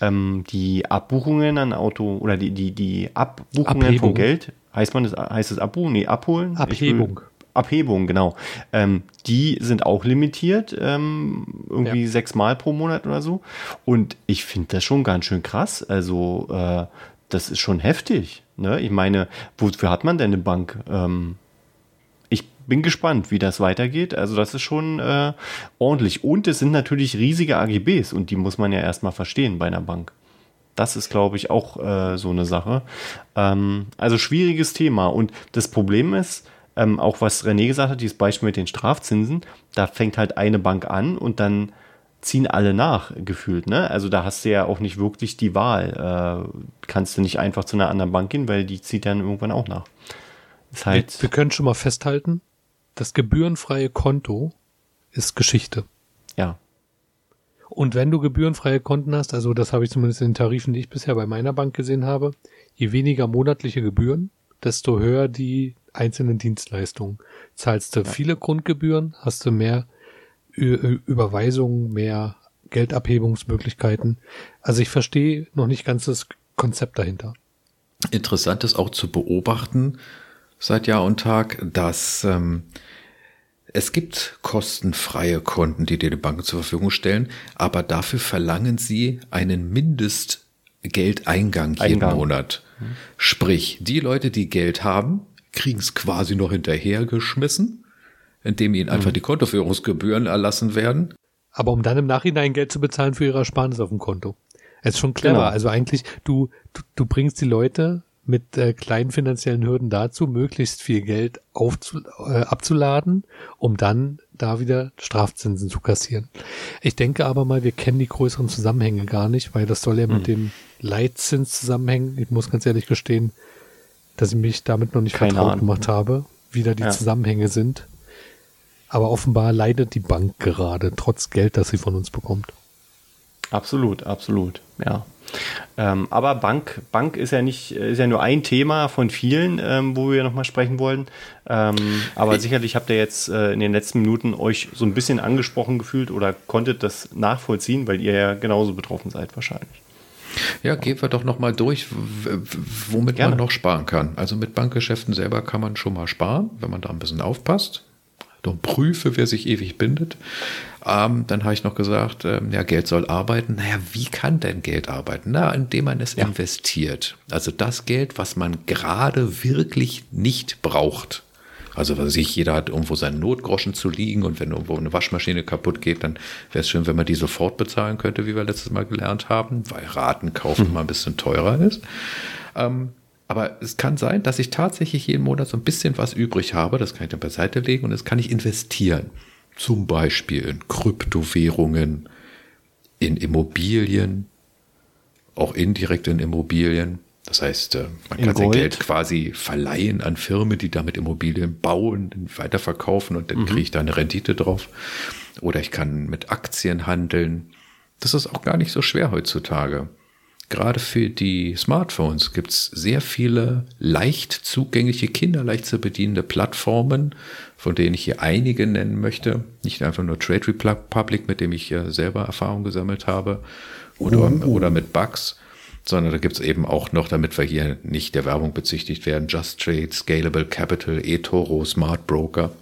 Speaker 3: Ähm, die Abbuchungen an Auto oder die die die Abbuchungen Abhebung. von Geld heißt man das heißt es Abbuchen? Nee, abholen.
Speaker 1: Abhebung.
Speaker 3: Abhebung, genau. Ähm, die sind auch limitiert, ähm, irgendwie ja. sechsmal pro Monat oder so. Und ich finde das schon ganz schön krass. Also, äh, das ist schon heftig. Ne? Ich meine, wofür hat man denn eine Bank? Ähm, ich bin gespannt, wie das weitergeht. Also, das ist schon äh, ordentlich. Und es sind natürlich riesige AGBs und die muss man ja erstmal verstehen bei einer Bank. Das ist, glaube ich, auch äh, so eine Sache. Ähm, also schwieriges Thema. Und das Problem ist, ähm, auch was René gesagt hat, dieses Beispiel mit den Strafzinsen, da fängt halt eine Bank an und dann ziehen alle nach, gefühlt. Ne? Also da hast du ja auch nicht wirklich die Wahl. Äh, kannst du nicht einfach zu einer anderen Bank gehen, weil die zieht dann irgendwann auch nach.
Speaker 1: Ist halt wir, wir können schon mal festhalten, das gebührenfreie Konto ist Geschichte.
Speaker 3: Ja.
Speaker 1: Und wenn du gebührenfreie Konten hast, also das habe ich zumindest in den Tarifen, die ich bisher bei meiner Bank gesehen habe, je weniger monatliche Gebühren, desto höher die einzelnen Dienstleistungen. Zahlst du ja. viele Grundgebühren, hast du mehr Ü Überweisungen, mehr Geldabhebungsmöglichkeiten. Also ich verstehe noch nicht ganz das Konzept dahinter.
Speaker 2: Interessant ist auch zu beobachten seit Jahr und Tag, dass ähm, es gibt kostenfreie Konten, die dir die Banken zur Verfügung stellen, aber dafür verlangen sie einen Mindestgeldeingang jeden Eingang. Monat. Sprich, die Leute, die Geld haben, kriegen es quasi noch hinterhergeschmissen, indem ihnen einfach mhm. die Kontoführungsgebühren erlassen werden.
Speaker 1: Aber um dann im Nachhinein Geld zu bezahlen für ihre Ersparnis auf dem Konto. Es ist schon clever. Genau. Also eigentlich, du, du, du bringst die Leute mit äh, kleinen finanziellen Hürden dazu, möglichst viel Geld aufzu, äh, abzuladen, um dann da wieder Strafzinsen zu kassieren. Ich denke aber mal, wir kennen die größeren Zusammenhänge gar nicht, weil das soll ja mit mhm. dem Leitzins zusammenhängen. Ich muss ganz ehrlich gestehen, dass ich mich damit noch nicht Keine vertraut Ahnung. gemacht habe, wie da die ja. Zusammenhänge sind. Aber offenbar leidet die Bank gerade, trotz Geld, das sie von uns bekommt.
Speaker 3: Absolut, absolut, ja. Ähm, aber Bank, Bank ist ja nicht, ist ja nur ein Thema von vielen, ähm, wo wir nochmal sprechen wollen. Ähm, aber ich sicherlich habt ihr jetzt äh, in den letzten Minuten euch so ein bisschen angesprochen gefühlt oder konntet das nachvollziehen, weil ihr ja genauso betroffen seid wahrscheinlich.
Speaker 2: Ja, gehen wir doch nochmal durch, womit Gerne. man noch sparen kann. Also mit Bankgeschäften selber kann man schon mal sparen, wenn man da ein bisschen aufpasst. Und prüfe, wer sich ewig bindet. Ähm, dann habe ich noch gesagt, ähm, ja, Geld soll arbeiten. Naja, wie kann denn Geld arbeiten? Na, indem man es ja. investiert. Also das Geld, was man gerade wirklich nicht braucht. Also was sich jeder hat irgendwo seinen Notgroschen zu liegen und wenn irgendwo eine Waschmaschine kaputt geht, dann wäre es schön, wenn man die sofort bezahlen könnte, wie wir letztes Mal gelernt haben, weil Raten kaufen hm. mal ein bisschen teurer ist. Ähm, aber es kann sein, dass ich tatsächlich jeden Monat so ein bisschen was übrig habe. Das kann ich dann beiseite legen und das kann ich investieren. Zum Beispiel in Kryptowährungen, in Immobilien, auch indirekt in Immobilien. Das heißt, äh, man kann sein Geld quasi verleihen an Firmen, die damit Immobilien bauen, weiterverkaufen und dann mhm. kriege ich da eine Rendite drauf. Oder ich kann mit Aktien handeln. Das ist auch gar nicht so schwer heutzutage. Gerade für die Smartphones gibt es sehr viele leicht zugängliche, kinderleicht zu bedienende Plattformen, von denen ich hier einige nennen möchte. Nicht einfach nur Trade Republic, mit dem ich ja selber Erfahrung gesammelt habe, oder, oh. oder mit Bugs sondern da gibt es eben auch noch, damit wir hier nicht der Werbung bezichtigt werden, Just Trade, Scalable Capital, eToro, Smart Broker.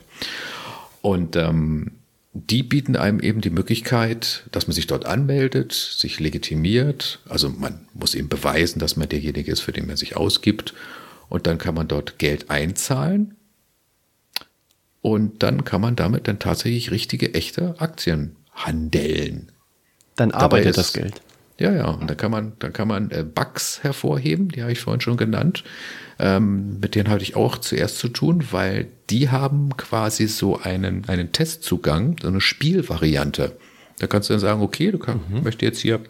Speaker 2: Und ähm, die bieten einem eben die Möglichkeit, dass man sich dort anmeldet, sich legitimiert. Also man muss eben beweisen, dass man derjenige ist, für den man sich ausgibt. Und dann kann man dort Geld einzahlen. Und dann kann man damit dann tatsächlich richtige, echte Aktien handeln.
Speaker 3: Dann arbeitet ist, das Geld.
Speaker 2: Ja, ja. Und dann kann man, dann kann man äh, Bugs hervorheben, die habe ich vorhin schon genannt. Ähm, mit denen hatte ich auch zuerst zu tun, weil die haben quasi so einen, einen Testzugang, so eine Spielvariante. Da kannst du dann sagen, okay, du kann, mhm. möchte jetzt hier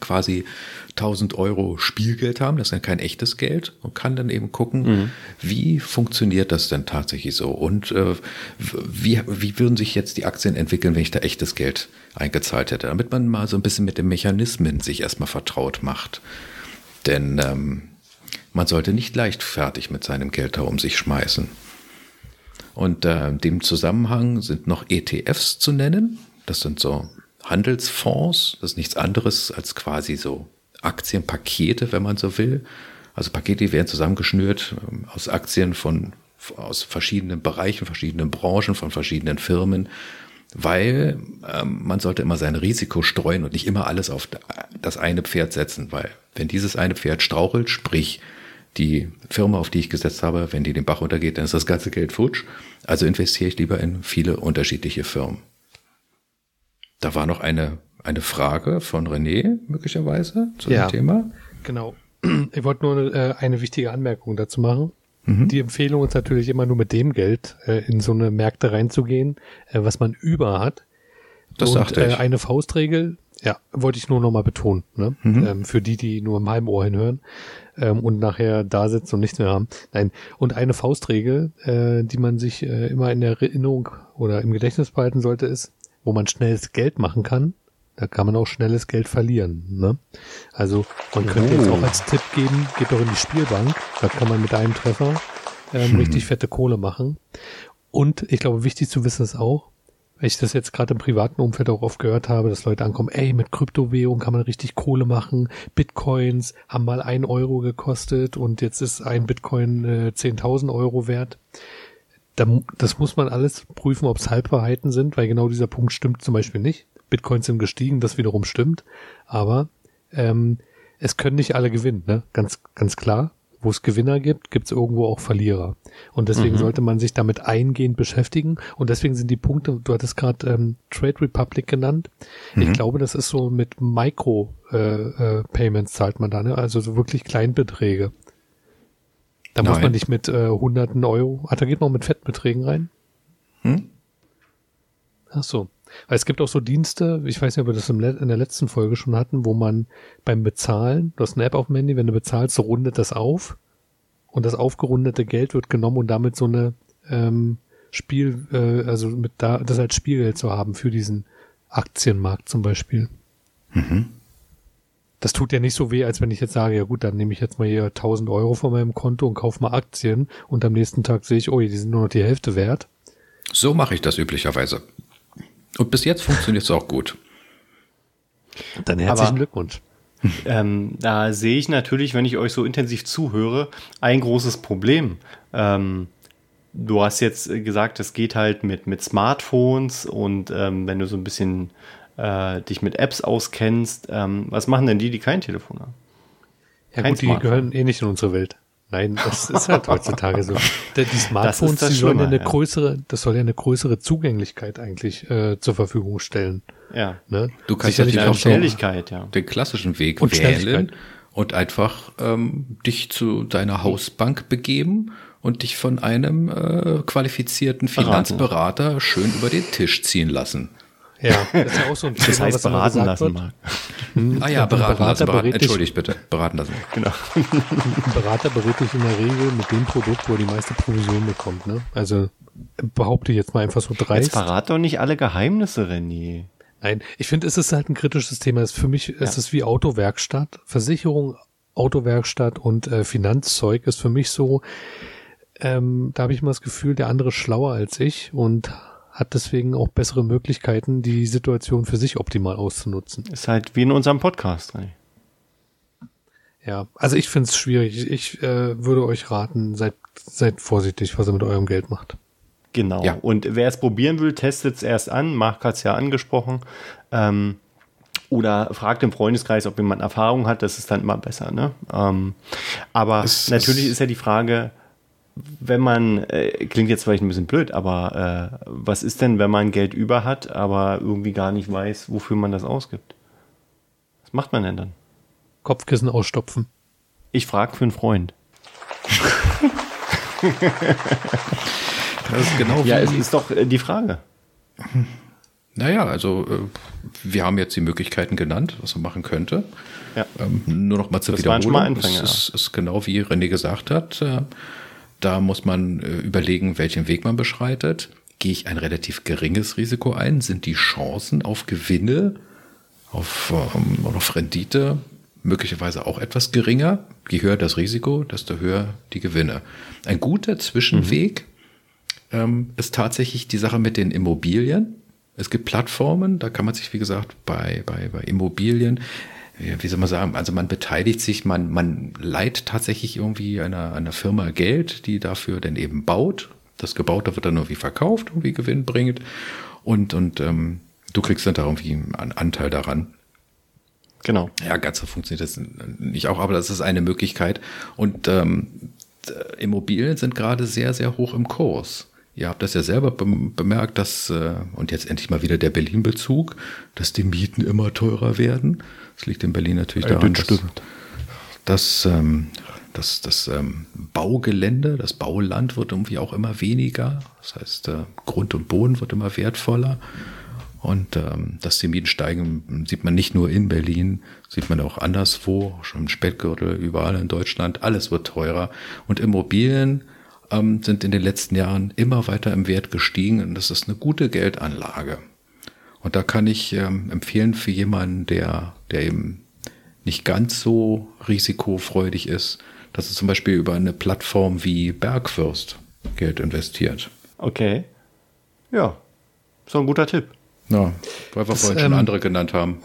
Speaker 2: quasi 1000 Euro Spielgeld haben, das ist dann kein echtes Geld und kann dann eben gucken, mhm. wie funktioniert das denn tatsächlich so und äh, wie, wie würden sich jetzt die Aktien entwickeln, wenn ich da echtes Geld eingezahlt hätte, damit man mal so ein bisschen mit den Mechanismen sich erstmal vertraut macht. Denn ähm, man sollte nicht leichtfertig mit seinem Geld da um sich schmeißen. Und äh, in dem Zusammenhang sind noch ETFs zu nennen. Das sind so Handelsfonds. Das ist nichts anderes als quasi so Aktienpakete, wenn man so will. Also Pakete, die werden zusammengeschnürt ähm, aus Aktien von aus verschiedenen Bereichen, verschiedenen Branchen, von verschiedenen Firmen, weil ähm, man sollte immer sein Risiko streuen und nicht immer alles auf das eine Pferd setzen, weil wenn dieses eine Pferd strauchelt, sprich die Firma, auf die ich gesetzt habe, wenn die den Bach untergeht, dann ist das ganze Geld futsch. Also investiere ich lieber in viele unterschiedliche Firmen. Da war noch eine, eine Frage von René, möglicherweise, zu ja, dem Thema.
Speaker 1: Genau. Ich wollte nur äh, eine wichtige Anmerkung dazu machen. Mhm. Die Empfehlung ist natürlich immer nur mit dem Geld äh, in so eine Märkte reinzugehen, äh, was man über hat.
Speaker 2: Das Und, dachte ich.
Speaker 1: Äh, eine Faustregel, ja, wollte ich nur nochmal betonen, ne? Mhm. Ähm, für die, die nur im halben Ohr hinhören ähm, und nachher da sitzen und nichts mehr haben. Nein, und eine Faustregel, äh, die man sich äh, immer in der Erinnerung oder im Gedächtnis behalten sollte, ist, wo man schnelles Geld machen kann, da kann man auch schnelles Geld verlieren. Ne? Also man könnte oh. jetzt auch als Tipp geben, geht doch in die Spielbank, da kann man mit einem Treffer ähm, hm. richtig fette Kohle machen. Und ich glaube, wichtig zu wissen ist auch, weil ich das jetzt gerade im privaten Umfeld auch oft gehört habe, dass Leute ankommen, ey, mit Kryptowährung kann man richtig Kohle machen. Bitcoins haben mal ein Euro gekostet und jetzt ist ein Bitcoin äh, 10.000 Euro wert. Da, das muss man alles prüfen, ob es Halbwahrheiten sind, weil genau dieser Punkt stimmt zum Beispiel nicht. Bitcoins sind gestiegen, das wiederum stimmt. Aber ähm, es können nicht alle gewinnen, ne? Ganz, ganz klar wo es Gewinner gibt, gibt es irgendwo auch Verlierer. Und deswegen mhm. sollte man sich damit eingehend beschäftigen. Und deswegen sind die Punkte, du hattest gerade ähm, Trade Republic genannt. Mhm. Ich glaube, das ist so mit Micro-Payments äh, äh, zahlt man da, ne? Also so wirklich Kleinbeträge. Da Nein. muss man nicht mit äh, hunderten Euro. Ah, da geht man mit Fettbeträgen rein. Hm? Ach so. Weil es gibt auch so Dienste, ich weiß nicht, ob wir das in der letzten Folge schon hatten, wo man beim Bezahlen, du hast eine App auf dem Handy, wenn du bezahlst, so rundet das auf und das aufgerundete Geld wird genommen und damit so eine ähm, Spiel, äh, also mit da, das als Spielgeld zu haben für diesen Aktienmarkt zum Beispiel. Mhm. Das tut ja nicht so weh, als wenn ich jetzt sage, ja gut, dann nehme ich jetzt mal hier 1000 Euro von meinem Konto und kaufe mal Aktien und am nächsten Tag sehe ich, oh, die sind nur noch die Hälfte wert.
Speaker 2: So mache ich das üblicherweise. Und bis jetzt funktioniert es auch gut.
Speaker 1: Dann herzlichen Aber, Glückwunsch.
Speaker 3: Ähm, da sehe ich natürlich, wenn ich euch so intensiv zuhöre, ein großes Problem. Ähm, du hast jetzt gesagt, es geht halt mit, mit Smartphones und ähm, wenn du so ein bisschen äh, dich mit Apps auskennst, ähm, was machen denn die, die kein Telefon haben?
Speaker 1: Ja kein gut, die gehören eh nicht in unsere Welt. Nein, das ist halt heutzutage so. Die Smartphones, das das die sollen ja eine größere, das soll ja eine größere Zugänglichkeit eigentlich äh, zur Verfügung stellen.
Speaker 3: Ja.
Speaker 2: Ne? Du kannst natürlich auch
Speaker 3: Schnelligkeit, ja.
Speaker 2: den klassischen Weg und wählen und einfach ähm, dich zu deiner Hausbank begeben und dich von einem äh, qualifizierten Finanzberater Beraten. schön über den Tisch ziehen lassen.
Speaker 1: Ja, das ist ja auch so ein Thema,
Speaker 3: das heißt, beraten lassen mag.
Speaker 2: Hm? Ah ja, beraten Berater lassen. Beraten, entschuldigt bitte, beraten lassen.
Speaker 1: Genau. Ein Berater berät dich in der Regel mit dem Produkt, wo er die meiste Provision bekommt. Ne? Also behaupte ich jetzt mal einfach so dreist. Jetzt
Speaker 3: verrat doch nicht alle Geheimnisse, René.
Speaker 1: Nein, ich finde, es ist halt ein kritisches Thema. Es für mich ja. ist es wie Autowerkstatt. Versicherung, Autowerkstatt und äh, Finanzzeug ist für mich so, ähm, da habe ich immer das Gefühl, der andere ist schlauer als ich und hat deswegen auch bessere Möglichkeiten, die Situation für sich optimal auszunutzen.
Speaker 3: Ist halt wie in unserem Podcast. Ey.
Speaker 1: Ja, also ich finde es schwierig. Ich äh, würde euch raten, seid, seid vorsichtig, was ihr mit eurem Geld macht.
Speaker 3: Genau. Ja. Und wer es probieren will, testet es erst an. Marc hat es ja angesprochen. Ähm, oder fragt im Freundeskreis, ob jemand Erfahrung hat. Das ist dann immer besser. Ne? Ähm, aber es, natürlich es ist ja die Frage, wenn man, äh, klingt jetzt vielleicht ein bisschen blöd, aber äh, was ist denn, wenn man Geld über hat, aber irgendwie gar nicht weiß, wofür man das ausgibt? Was macht man denn dann?
Speaker 1: Kopfkissen ausstopfen.
Speaker 3: Ich frage für einen Freund.
Speaker 2: das ist genau wie.
Speaker 3: Ja, es ist doch äh, die Frage.
Speaker 2: Naja, also äh, wir haben jetzt die Möglichkeiten genannt, was man machen könnte. Ja. Ähm, nur noch mal zur das Wiederholung. Es ist, ist, genau wie René gesagt hat. Äh, da muss man äh, überlegen, welchen Weg man beschreitet. Gehe ich ein relativ geringes Risiko ein? Sind die Chancen auf Gewinne, auf, ähm, auf Rendite möglicherweise auch etwas geringer? Je höher das Risiko, desto höher die Gewinne. Ein guter Zwischenweg mhm. ähm, ist tatsächlich die Sache mit den Immobilien. Es gibt Plattformen, da kann man sich, wie gesagt, bei, bei, bei Immobilien wie soll man sagen, also man beteiligt sich, man, man leiht tatsächlich irgendwie einer, einer Firma Geld, die dafür dann eben baut. Das Gebaute wird dann irgendwie verkauft, irgendwie Gewinn bringt. Und, und ähm, du kriegst dann da irgendwie einen Anteil daran. Genau. Ja, ganz so funktioniert das nicht auch, aber das ist eine Möglichkeit. Und ähm, Immobilien sind gerade sehr, sehr hoch im Kurs. Ihr habt das ja selber bemerkt, dass, äh, und jetzt endlich mal wieder der Berlin-Bezug, dass die Mieten immer teurer werden. Das liegt in Berlin natürlich daran, dass, dass ähm, das, das ähm, Baugelände, das Bauland wird irgendwie auch immer weniger. Das heißt, äh, Grund und Boden wird immer wertvoller. Und ähm, dass die Mieten steigen, sieht man nicht nur in Berlin, sieht man auch anderswo, schon im Spätgürtel, überall in Deutschland. Alles wird teurer. Und Immobilien ähm, sind in den letzten Jahren immer weiter im Wert gestiegen. Und das ist eine gute Geldanlage. Und da kann ich ähm, empfehlen für jemanden, der, der eben nicht ganz so risikofreudig ist, dass er zum Beispiel über eine Plattform wie Bergfürst Geld investiert.
Speaker 3: Okay. Ja, so ein guter Tipp.
Speaker 2: Ja, weil wir das, vorhin schon ähm, andere genannt haben.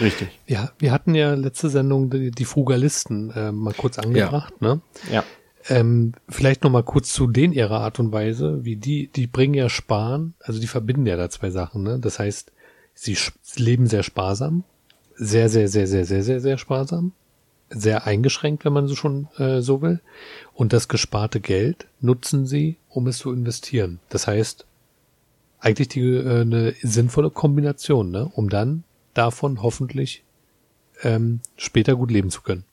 Speaker 3: Richtig.
Speaker 1: Ja, wir hatten ja letzte Sendung die, die Frugalisten äh, mal kurz angebracht,
Speaker 3: ja.
Speaker 1: ne?
Speaker 3: Ja.
Speaker 1: Ähm, vielleicht noch mal kurz zu denen ihrer Art und Weise, wie die, die bringen ja Sparen, also die verbinden ja da zwei Sachen, ne? Das heißt, sie leben sehr sparsam, sehr, sehr, sehr, sehr, sehr, sehr, sehr sparsam, sehr eingeschränkt, wenn man so schon äh, so will. Und das gesparte Geld nutzen sie, um es zu investieren. Das heißt, eigentlich die, äh, eine sinnvolle Kombination, ne? um dann davon hoffentlich ähm, später gut leben zu können.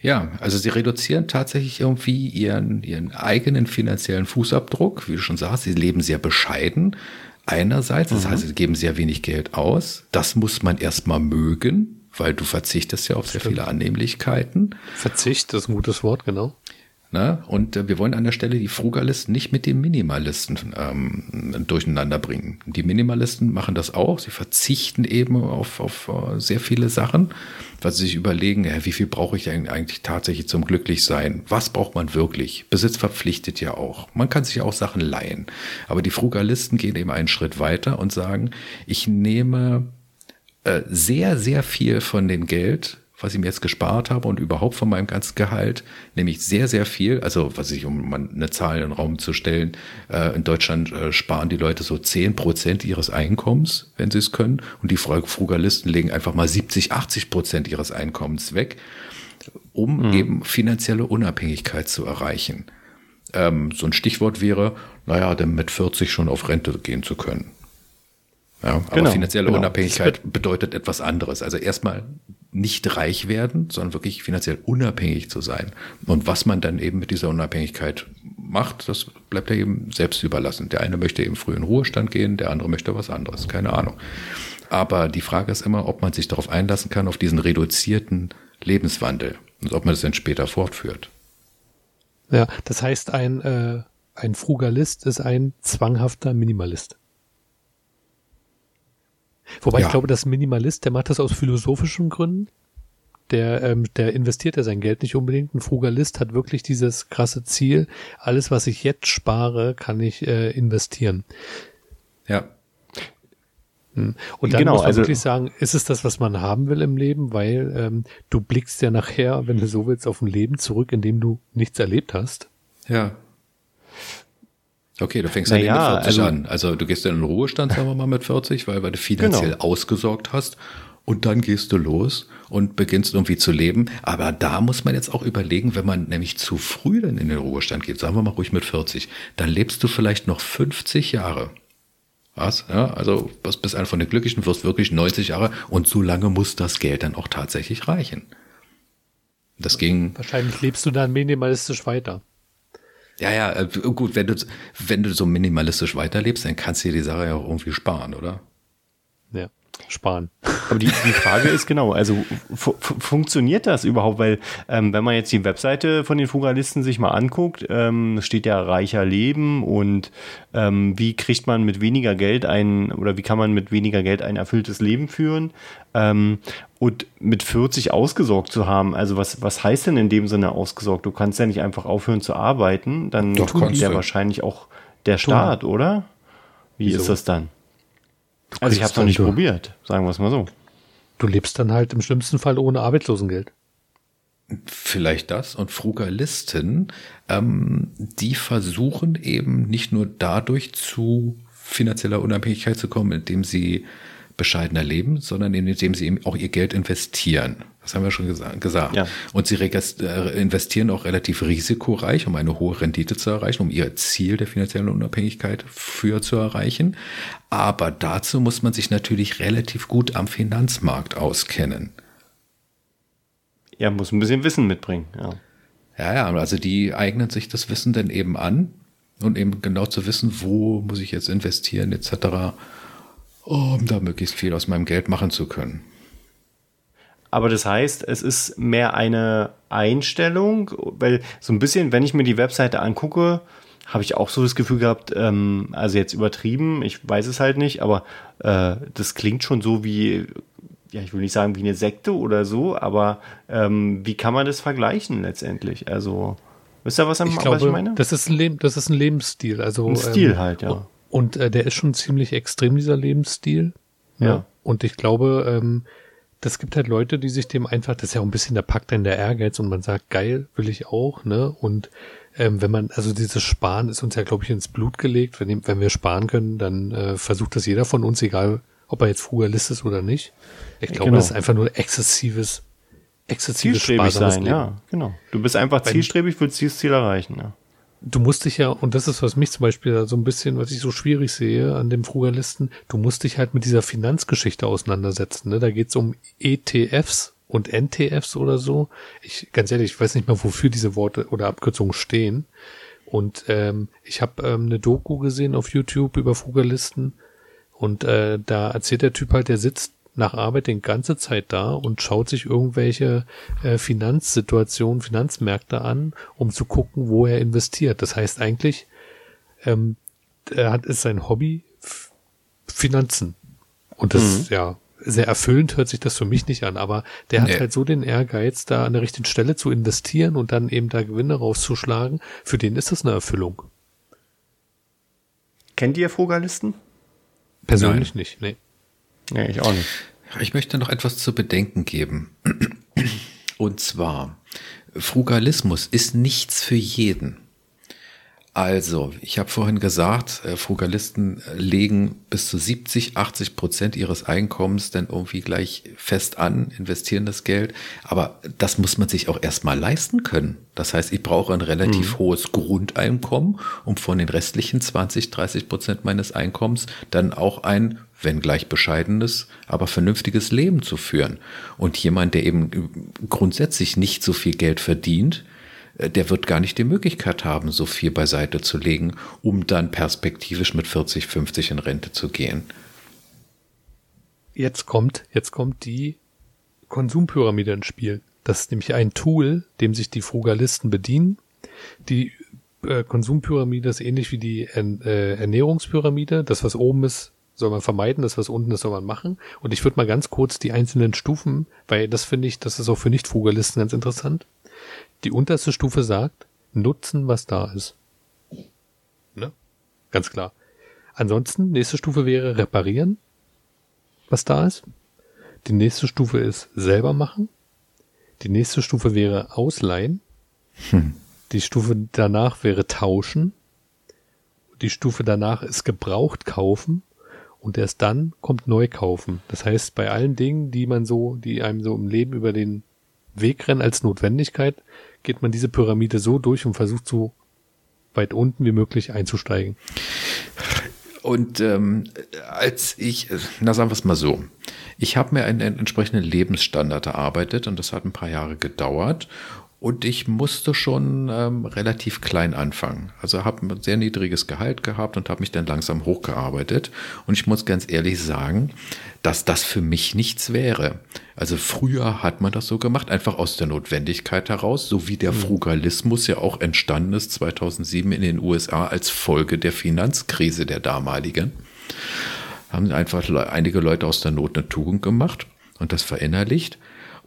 Speaker 2: Ja, also sie reduzieren tatsächlich irgendwie ihren, ihren eigenen finanziellen Fußabdruck. Wie du schon sagst, sie leben sehr bescheiden. Einerseits, das mhm. heißt, sie geben sehr wenig Geld aus. Das muss man erstmal mögen, weil du verzichtest ja auf sehr viele Annehmlichkeiten.
Speaker 1: Verzicht ist ein gutes Wort, genau.
Speaker 2: Ne? Und äh, wir wollen an der Stelle die Frugalisten nicht mit den Minimalisten ähm, durcheinander bringen. Die Minimalisten machen das auch. Sie verzichten eben auf, auf uh, sehr viele Sachen, weil sie sich überlegen, ja, wie viel brauche ich eigentlich tatsächlich zum Glücklichsein? Was braucht man wirklich? Besitz verpflichtet ja auch. Man kann sich auch Sachen leihen. Aber die Frugalisten gehen eben einen Schritt weiter und sagen, ich nehme äh, sehr, sehr viel von dem Geld, was ich mir jetzt gespart habe und überhaupt von meinem ganzen Gehalt, nämlich sehr, sehr viel. Also, was ich, um mal eine Zahl in den Raum zu stellen, äh, in Deutschland äh, sparen die Leute so zehn Prozent ihres Einkommens, wenn sie es können. Und die Frugalisten legen einfach mal 70, 80 Prozent ihres Einkommens weg, um mhm. eben finanzielle Unabhängigkeit zu erreichen. Ähm, so ein Stichwort wäre, naja, dann mit 40 schon auf Rente gehen zu können. Ja, aber genau, finanzielle genau. Unabhängigkeit bedeutet etwas anderes. Also erstmal nicht reich werden, sondern wirklich finanziell unabhängig zu sein. Und was man dann eben mit dieser Unabhängigkeit macht, das bleibt ja eben selbst überlassen. Der eine möchte eben früh in Ruhestand gehen, der andere möchte was anderes, keine Ahnung. Aber die Frage ist immer, ob man sich darauf einlassen kann, auf diesen reduzierten Lebenswandel und ob man das dann später fortführt.
Speaker 1: Ja, das heißt, ein, äh, ein Frugalist ist ein zwanghafter Minimalist. Wobei ja. ich glaube, das Minimalist, der macht das aus philosophischen Gründen. Der, ähm, der investiert ja sein Geld nicht unbedingt. Ein Frugalist hat wirklich dieses krasse Ziel, alles, was ich jetzt spare, kann ich äh, investieren.
Speaker 2: Ja.
Speaker 1: Hm. Und dann genau, muss man also, wirklich sagen, ist es das, was man haben will im Leben, weil ähm, du blickst ja nachher, wenn du so willst, auf ein Leben zurück, in dem du nichts erlebt hast.
Speaker 2: Ja. Okay, du fängst naja, ja mit 40 also, an. Also du gehst in den Ruhestand, sagen wir mal, mit 40, weil, weil du finanziell genau. ausgesorgt hast. Und dann gehst du los und beginnst irgendwie zu leben. Aber da muss man jetzt auch überlegen, wenn man nämlich zu früh dann in den Ruhestand geht, sagen wir mal ruhig mit 40, dann lebst du vielleicht noch 50 Jahre. Was? Ja, also bist einer von den Glücklichen, wirst wirklich 90 Jahre und so lange muss das Geld dann auch tatsächlich reichen. Das ging.
Speaker 1: Wahrscheinlich lebst du dann minimalistisch weiter.
Speaker 2: Ja, ja, äh, gut, wenn du, wenn du so minimalistisch weiterlebst, dann kannst du dir die Sache ja auch irgendwie sparen, oder?
Speaker 1: Ja sparen.
Speaker 3: Aber die, die Frage ist genau, also funktioniert das überhaupt? Weil ähm, wenn man jetzt die Webseite von den Fugalisten sich mal anguckt, ähm, steht ja reicher Leben und ähm, wie kriegt man mit weniger Geld ein oder wie kann man mit weniger Geld ein erfülltes Leben führen? Ähm, und mit 40 ausgesorgt zu haben, also was, was heißt denn in dem Sinne ausgesorgt? Du kannst ja nicht einfach aufhören zu arbeiten, dann Doch, tut ja wahrscheinlich auch der Staat, oder? Wie Wieso? ist das dann? Also ich habe es noch nicht probiert, sagen wir es mal so.
Speaker 1: Du lebst dann halt im schlimmsten Fall ohne Arbeitslosengeld.
Speaker 2: Vielleicht das und Frugalisten, ähm, die versuchen eben nicht nur dadurch zu finanzieller Unabhängigkeit zu kommen, indem sie bescheidener leben, sondern indem sie eben auch ihr Geld investieren. Das haben wir schon gesagt. Ja. Und sie äh, investieren auch relativ risikoreich, um eine hohe Rendite zu erreichen, um ihr Ziel der finanziellen Unabhängigkeit für zu erreichen. Aber dazu muss man sich natürlich relativ gut am Finanzmarkt auskennen.
Speaker 3: Ja, muss ein bisschen Wissen mitbringen, ja.
Speaker 2: Ja, ja, also die eignen sich das Wissen dann eben an und eben genau zu wissen, wo muss ich jetzt investieren etc., um da möglichst viel aus meinem Geld machen zu können.
Speaker 3: Aber das heißt, es ist mehr eine Einstellung, weil so ein bisschen, wenn ich mir die Webseite angucke, habe ich auch so das Gefühl gehabt, ähm, also jetzt übertrieben, ich weiß es halt nicht, aber äh, das klingt schon so wie, ja, ich will nicht sagen wie eine Sekte oder so, aber ähm, wie kann man das vergleichen letztendlich? Also, wisst ihr, was,
Speaker 1: ich, glaube, was ich meine? Das ist ein, Leben, das ist ein Lebensstil. Also,
Speaker 3: ein Stil ähm, halt, ja.
Speaker 1: Und äh, der ist schon ziemlich extrem, dieser Lebensstil. Ja. ja. Und ich glaube, ähm, das gibt halt Leute, die sich dem einfach, das ist ja auch ein bisschen der Pakt in der Ehrgeiz und man sagt, geil, will ich auch, ne? Und ähm, wenn man, also dieses Sparen ist uns ja, glaube ich, ins Blut gelegt. Wenn, wenn wir sparen können, dann äh, versucht das jeder von uns, egal ob er jetzt früher List ist oder nicht. Ich glaube, genau. das ist einfach nur exzessives, exzessives
Speaker 3: Zielstrebig sein, Leben. ja, genau. Du bist einfach wenn, zielstrebig, willst dieses Ziel erreichen, ja
Speaker 1: du musst dich ja, und das ist, was mich zum Beispiel so ein bisschen, was ich so schwierig sehe an dem Frugalisten, du musst dich halt mit dieser Finanzgeschichte auseinandersetzen. Ne? Da geht's um ETFs und NTFs oder so. Ich, ganz ehrlich, ich weiß nicht mal, wofür diese Worte oder Abkürzungen stehen. Und ähm, ich habe ähm, eine Doku gesehen auf YouTube über Frugalisten und äh, da erzählt der Typ halt, der sitzt nach Arbeit die ganze Zeit da und schaut sich irgendwelche äh, Finanzsituationen, Finanzmärkte an, um zu gucken, wo er investiert. Das heißt eigentlich, ähm, er hat ist sein Hobby Finanzen. Und das mhm. ja sehr erfüllend hört sich das für mich nicht an, aber der hat nee. halt so den Ehrgeiz, da an der richtigen Stelle zu investieren und dann eben da Gewinne rauszuschlagen. Für den ist das eine Erfüllung.
Speaker 3: Kennt ihr Frugalisten?
Speaker 1: Persönlich Nein. nicht, nee.
Speaker 3: Nee, ich auch nicht.
Speaker 2: Ich möchte noch etwas zu bedenken geben. Und zwar, Frugalismus ist nichts für jeden. Also, ich habe vorhin gesagt, äh, Frugalisten äh, legen bis zu 70, 80 Prozent ihres Einkommens dann irgendwie gleich fest an, investieren das Geld. Aber das muss man sich auch erstmal leisten können. Das heißt, ich brauche ein relativ mhm. hohes Grundeinkommen, um von den restlichen 20, 30 Prozent meines Einkommens dann auch ein, wenn gleich bescheidenes, aber vernünftiges Leben zu führen. Und jemand, der eben grundsätzlich nicht so viel Geld verdient, äh, der wird gar nicht die Möglichkeit haben, so viel beiseite zu legen, um dann perspektivisch mit 40, 50 in Rente zu gehen.
Speaker 1: Jetzt kommt, jetzt kommt die Konsumpyramide ins Spiel. Das ist nämlich ein Tool, dem sich die Frugalisten bedienen. Die äh, Konsumpyramide ist ähnlich wie die äh, Ernährungspyramide. Das, was oben ist, soll man vermeiden, das, was unten ist, soll man machen. Und ich würde mal ganz kurz die einzelnen Stufen, weil das finde ich, das ist auch für Nicht-Frugalisten ganz interessant. Die unterste Stufe sagt, nutzen, was da ist. Ne? Ganz klar. Ansonsten, nächste Stufe wäre reparieren. was da ist. Die nächste Stufe ist selber machen. Die nächste Stufe wäre ausleihen. Hm. Die Stufe danach wäre tauschen. Die Stufe danach ist gebraucht kaufen. Und erst dann kommt neu kaufen. Das heißt, bei allen Dingen, die man so, die einem so im Leben über den Weg rennen als Notwendigkeit, geht man diese Pyramide so durch und versucht so weit unten wie möglich einzusteigen.
Speaker 2: Und ähm, als ich, na sagen wir es mal so, ich habe mir einen, einen entsprechenden Lebensstandard erarbeitet und das hat ein paar Jahre gedauert. Und ich musste schon ähm, relativ klein anfangen. Also habe ein sehr niedriges Gehalt gehabt und habe mich dann langsam hochgearbeitet. Und ich muss ganz ehrlich sagen, dass das für mich nichts wäre. Also früher hat man das so gemacht, einfach aus der Notwendigkeit heraus, so wie der mhm. Frugalismus ja auch entstanden ist 2007 in den USA als Folge der Finanzkrise der damaligen. Haben einfach einige Leute aus der Not eine Tugend gemacht und das verinnerlicht.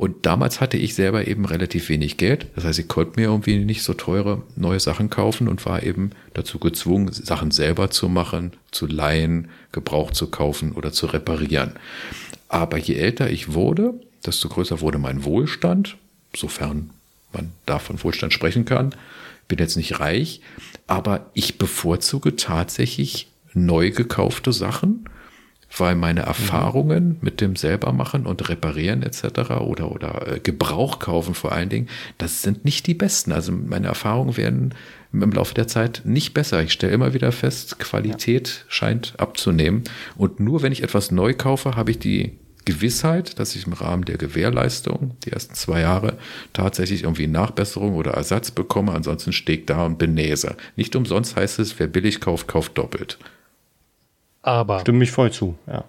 Speaker 2: Und damals hatte ich selber eben relativ wenig Geld. Das heißt, ich konnte mir irgendwie nicht so teure neue Sachen kaufen und war eben dazu gezwungen, Sachen selber zu machen, zu leihen, Gebrauch zu kaufen oder zu reparieren. Aber je älter ich wurde, desto größer wurde mein Wohlstand, sofern man davon Wohlstand sprechen kann. Bin jetzt nicht reich, aber ich bevorzuge tatsächlich neu gekaufte Sachen weil meine Erfahrungen mit dem selbermachen und reparieren etc. oder oder äh, Gebrauch kaufen vor allen Dingen, das sind nicht die besten. Also meine Erfahrungen werden im Laufe der Zeit nicht besser. Ich stelle immer wieder fest, Qualität ja. scheint abzunehmen und nur wenn ich etwas neu kaufe, habe ich die Gewissheit, dass ich im Rahmen der Gewährleistung die ersten zwei Jahre tatsächlich irgendwie Nachbesserung oder Ersatz bekomme. Ansonsten stehe ich da und benese. Nicht umsonst heißt es, wer billig kauft, kauft doppelt.
Speaker 1: Aber.
Speaker 3: Stimme mich voll zu, ja.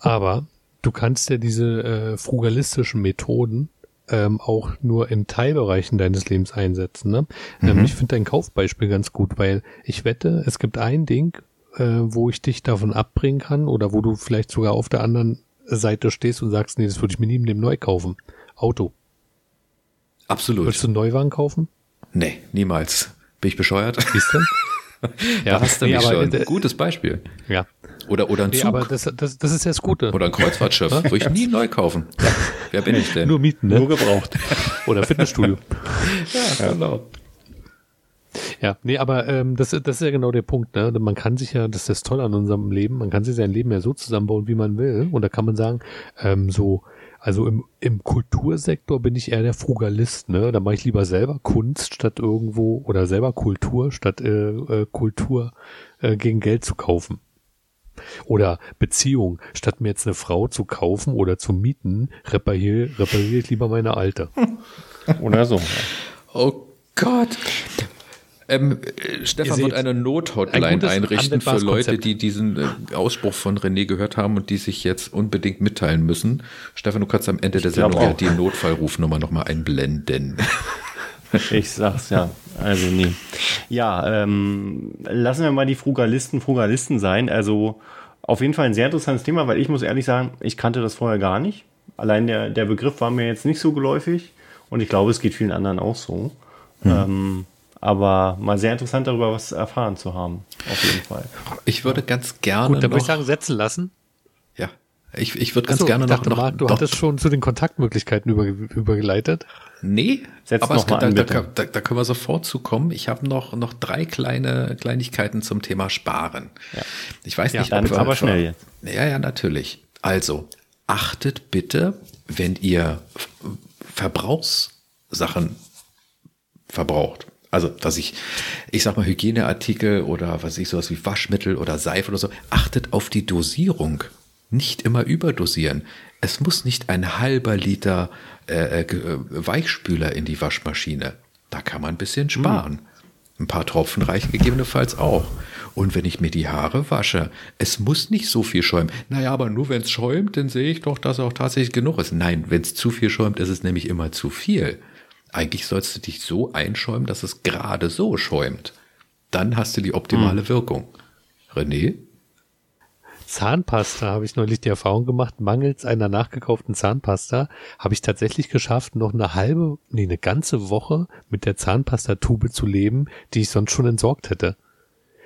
Speaker 1: Aber du kannst ja diese äh, frugalistischen Methoden ähm, auch nur in Teilbereichen deines Lebens einsetzen. Ne? Ähm, mhm. Ähm, ich finde dein Kaufbeispiel ganz gut, weil ich wette, es gibt ein Ding, äh, wo ich dich davon abbringen kann oder wo du vielleicht sogar auf der anderen Seite stehst und sagst, nee, das würde ich mir nie im Leben neu kaufen. Auto.
Speaker 2: Absolut.
Speaker 1: Würdest du einen Neuwagen kaufen?
Speaker 2: Nee, niemals. Bin ich bescheuert? Siehst du?
Speaker 1: ja,
Speaker 2: da hast du nee, mich schon. Gutes Beispiel.
Speaker 1: Ja.
Speaker 2: Oder, oder ein
Speaker 1: nee,
Speaker 2: Zug.
Speaker 1: aber das, das, das ist ja das Gute.
Speaker 2: Oder ein Kreuzfahrtschiff. Würde ich nie neu kaufen. Ja. Wer bin ich denn?
Speaker 1: Nur mieten, ne?
Speaker 3: Nur gebraucht.
Speaker 1: Oder Fitnessstudio.
Speaker 2: ja, genau.
Speaker 1: Ja, nee, aber ähm, das, das ist ja genau der Punkt. Ne? Man kann sich ja, das ist das Tolle an unserem Leben, man kann sich sein Leben ja so zusammenbauen, wie man will. Und da kann man sagen, ähm, so also im, im Kultursektor bin ich eher der Frugalist, ne? Da mache ich lieber selber Kunst statt irgendwo oder selber Kultur statt äh, äh, Kultur äh, gegen Geld zu kaufen. Oder Beziehung, statt mir jetzt eine Frau zu kaufen oder zu mieten, repariere, repariere ich lieber meine alte.
Speaker 3: Oder so.
Speaker 2: Oh Gott. Ähm, Stefan wird eine Nothotline ein einrichten für Leute, die diesen äh, Ausspruch von René gehört haben und die sich jetzt unbedingt mitteilen müssen. Stefan, du kannst am Ende ich der Sendung ja die Notfallrufnummer nochmal einblenden.
Speaker 3: Ich sag's ja, also nie. Ja, ähm, lassen wir mal die Frugalisten Frugalisten sein. Also auf jeden Fall ein sehr interessantes Thema, weil ich muss ehrlich sagen, ich kannte das vorher gar nicht. Allein der, der Begriff war mir jetzt nicht so geläufig und ich glaube, es geht vielen anderen auch so. Hm. Ähm, aber mal sehr interessant darüber was erfahren zu haben, auf jeden Fall.
Speaker 2: Ich würde ganz gerne.
Speaker 1: Gut, dann würde ich sagen, setzen lassen.
Speaker 2: Ja. Ich, ich würde ganz so, gerne
Speaker 1: dachte,
Speaker 2: noch,
Speaker 1: Marc, Du hattest schon zu den Kontaktmöglichkeiten über, übergeleitet.
Speaker 2: Nee, Setz aber noch mal da, an, da, da, da, können wir sofort zukommen. Ich habe noch, noch drei kleine Kleinigkeiten zum Thema Sparen. Ja. Ich weiß nicht,
Speaker 3: ja, ob wir, aber schnell jetzt.
Speaker 2: Ja, ja, natürlich. Also, achtet bitte, wenn ihr Verbrauchssachen verbraucht also, dass ich, ich sag mal, Hygieneartikel oder was ich sowas wie Waschmittel oder Seife oder so, achtet auf die Dosierung. Nicht immer überdosieren. Es muss nicht ein halber Liter äh, äh, Weichspüler in die Waschmaschine. Da kann man ein bisschen sparen. Ein paar Tropfen reichen gegebenenfalls auch. Und wenn ich mir die Haare wasche, es muss nicht so viel schäumen. Naja, aber nur wenn es schäumt, dann sehe ich doch, dass auch tatsächlich genug ist. Nein, wenn es zu viel schäumt, ist es nämlich immer zu viel. Eigentlich sollst du dich so einschäumen, dass es gerade so schäumt. Dann hast du die optimale hm. Wirkung. René?
Speaker 1: Zahnpasta habe ich neulich die Erfahrung gemacht, mangels einer nachgekauften Zahnpasta habe ich tatsächlich geschafft, noch eine halbe, nee, eine ganze Woche mit der Zahnpastatube zu leben, die ich sonst schon entsorgt hätte.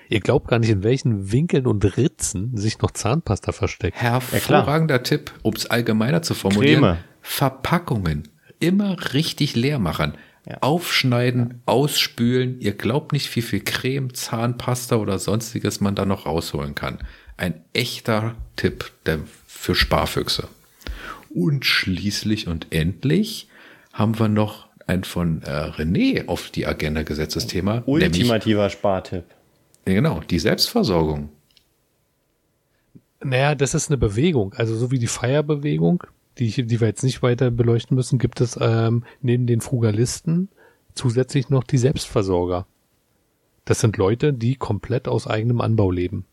Speaker 1: Ihr glaubt gar nicht, in welchen Winkeln und Ritzen sich noch Zahnpasta versteckt.
Speaker 2: Hervorragender ja, Tipp, um es allgemeiner zu formulieren. Creme. Verpackungen immer richtig leer machen. Ja. Aufschneiden, ausspülen. Ihr glaubt nicht, wie viel Creme, Zahnpasta oder sonstiges man da noch rausholen kann. Ein echter Tipp der, für Sparfüchse. Und schließlich und endlich haben wir noch ein von äh, René auf die Agenda gesetztes Thema.
Speaker 3: Ultimativer nämlich, Spartipp.
Speaker 2: Ja, genau, die Selbstversorgung.
Speaker 1: Naja, das ist eine Bewegung. Also so wie die Feierbewegung, die, die wir jetzt nicht weiter beleuchten müssen, gibt es ähm, neben den Frugalisten zusätzlich noch die Selbstversorger. Das sind Leute, die komplett aus eigenem Anbau leben.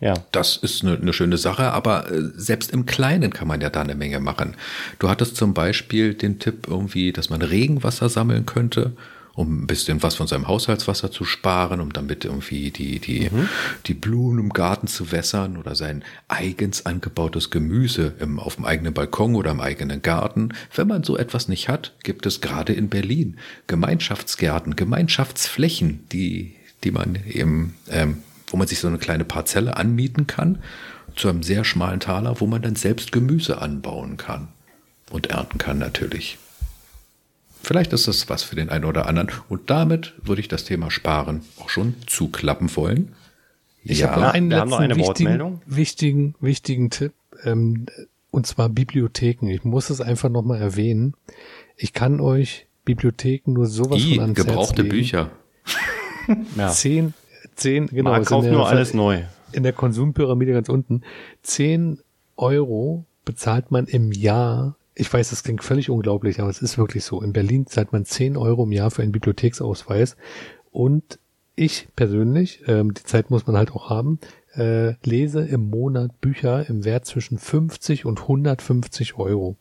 Speaker 2: Ja. Das ist eine, eine schöne Sache, aber äh, selbst im Kleinen kann man ja da eine Menge machen. Du hattest zum Beispiel den Tipp irgendwie, dass man Regenwasser sammeln könnte um ein bisschen was von seinem Haushaltswasser zu sparen, um damit irgendwie die, die, mhm. die Blumen im Garten zu wässern oder sein eigens angebautes Gemüse im, auf dem eigenen Balkon oder im eigenen Garten. Wenn man so etwas nicht hat, gibt es gerade in Berlin Gemeinschaftsgärten, Gemeinschaftsflächen, die, die man eben, ähm, wo man sich so eine kleine Parzelle anmieten kann, zu einem sehr schmalen Taler, wo man dann selbst Gemüse anbauen kann und ernten kann natürlich. Vielleicht ist das was für den einen oder anderen. Und damit würde ich das Thema Sparen auch schon zuklappen wollen.
Speaker 1: Ich ja, habe noch einen letzten eine wichtigen, wichtigen, wichtigen Tipp, ähm, und zwar Bibliotheken. Ich muss es einfach nochmal erwähnen. Ich kann euch Bibliotheken nur sowas I, von ans
Speaker 2: gebrauchte Herz Bücher.
Speaker 1: ja. Zehn, zehn, genau.
Speaker 3: Man kauft nur alles neu.
Speaker 1: In der Konsumpyramide ganz unten. Zehn Euro bezahlt man im Jahr ich weiß, das klingt völlig unglaublich, aber es ist wirklich so. In Berlin zahlt man 10 Euro im Jahr für einen Bibliotheksausweis und ich persönlich, ähm, die Zeit muss man halt auch haben, äh, lese im Monat Bücher im Wert zwischen 50 und 150 Euro.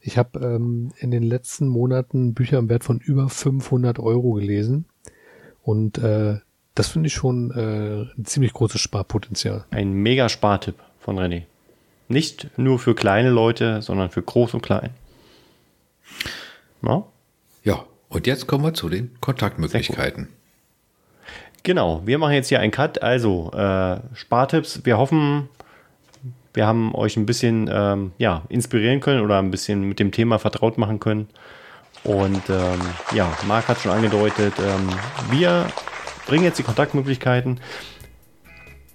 Speaker 1: Ich habe ähm, in den letzten Monaten Bücher im Wert von über 500 Euro gelesen und äh, das finde ich schon äh, ein ziemlich großes Sparpotenzial.
Speaker 3: Ein mega Spartipp von René. Nicht nur für kleine Leute, sondern für groß und klein.
Speaker 2: No? Ja, und jetzt kommen wir zu den Kontaktmöglichkeiten.
Speaker 3: Genau, wir machen jetzt hier einen Cut. Also, äh, Spartipps. Wir hoffen, wir haben euch ein bisschen ähm, ja, inspirieren können oder ein bisschen mit dem Thema vertraut machen können. Und ähm, ja, Marc hat schon angedeutet, ähm, wir bringen jetzt die Kontaktmöglichkeiten.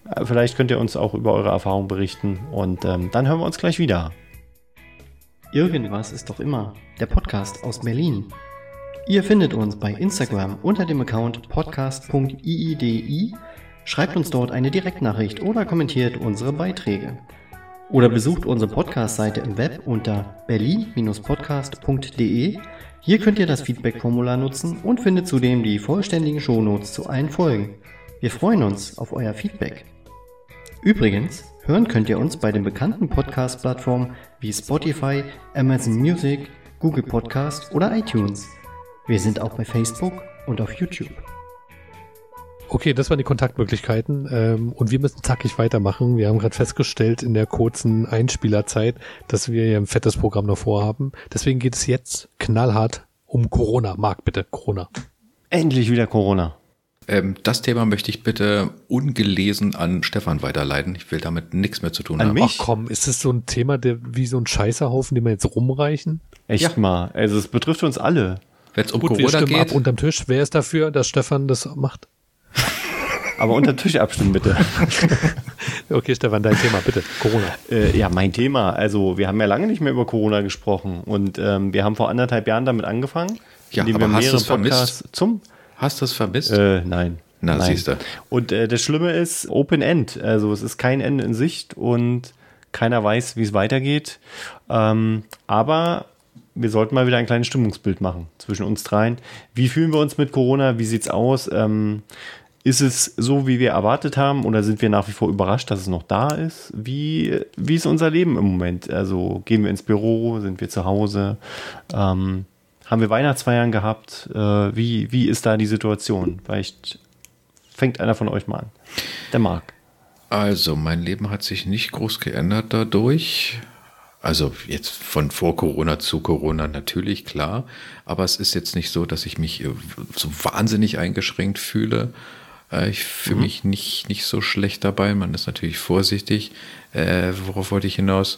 Speaker 3: Äh, vielleicht könnt ihr uns auch über eure Erfahrungen berichten und ähm, dann hören wir uns gleich wieder.
Speaker 4: Irgendwas ist doch immer. Der Podcast aus Berlin. Ihr findet uns bei Instagram unter dem Account podcast.iidi. Schreibt uns dort eine Direktnachricht oder kommentiert unsere Beiträge. Oder besucht unsere Podcast-Seite im Web unter berlin-podcast.de. Hier könnt ihr das Feedback-Formular nutzen und findet zudem die vollständigen Shownotes zu allen Folgen. Wir freuen uns auf euer Feedback. Übrigens, hören könnt ihr uns bei den bekannten Podcast-Plattformen wie Spotify, Amazon Music, Google Podcast oder iTunes. Wir sind auch bei Facebook und auf YouTube.
Speaker 1: Okay, das waren die Kontaktmöglichkeiten ähm, und wir müssen zackig weitermachen. Wir haben gerade festgestellt in der kurzen Einspielerzeit, dass wir hier ein fettes Programm noch vorhaben. Deswegen geht es jetzt knallhart um Corona. Marc, bitte, Corona.
Speaker 3: Endlich wieder Corona.
Speaker 2: Ähm, das Thema möchte ich bitte ungelesen an Stefan weiterleiten. Ich will damit nichts mehr zu tun an haben.
Speaker 1: Mich? Ach komm, ist es so ein Thema, der wie so ein Scheißerhaufen, den wir jetzt rumreichen?
Speaker 3: Echt ja. mal. Also es betrifft uns alle.
Speaker 1: Wenn es um Gut, Corona wir geht. ab unterm Tisch. Wer ist dafür, dass Stefan das macht?
Speaker 3: Aber unter Tisch abstimmen, bitte.
Speaker 1: okay, Stefan, dein Thema, bitte. Corona.
Speaker 3: Äh, ja, mein Thema. Also, wir haben ja lange nicht mehr über Corona gesprochen. Und ähm, wir haben vor anderthalb Jahren damit angefangen.
Speaker 2: Ja, aber wir mehrere Podcasts
Speaker 3: zum
Speaker 2: Hast du es vermisst?
Speaker 3: Äh, nein.
Speaker 2: Na, siehst du.
Speaker 3: Und äh, das Schlimme ist Open End. Also es ist kein Ende in Sicht und keiner weiß, wie es weitergeht. Ähm, aber wir sollten mal wieder ein kleines Stimmungsbild machen zwischen uns dreien. Wie fühlen wir uns mit Corona? Wie sieht's aus? Ähm, ist es so, wie wir erwartet haben, oder sind wir nach wie vor überrascht, dass es noch da ist? Wie, wie ist unser Leben im Moment? Also gehen wir ins Büro, sind wir zu Hause? Ähm, haben wir Weihnachtsfeiern gehabt? Äh, wie, wie ist da die Situation? Vielleicht fängt einer von euch mal an. Der Marc.
Speaker 2: Also, mein Leben hat sich nicht groß geändert dadurch. Also jetzt von vor Corona zu Corona natürlich klar, aber es ist jetzt nicht so, dass ich mich so wahnsinnig eingeschränkt fühle. Äh, ich fühle mhm. mich nicht, nicht so schlecht dabei. Man ist natürlich vorsichtig. Äh, worauf wollte ich hinaus?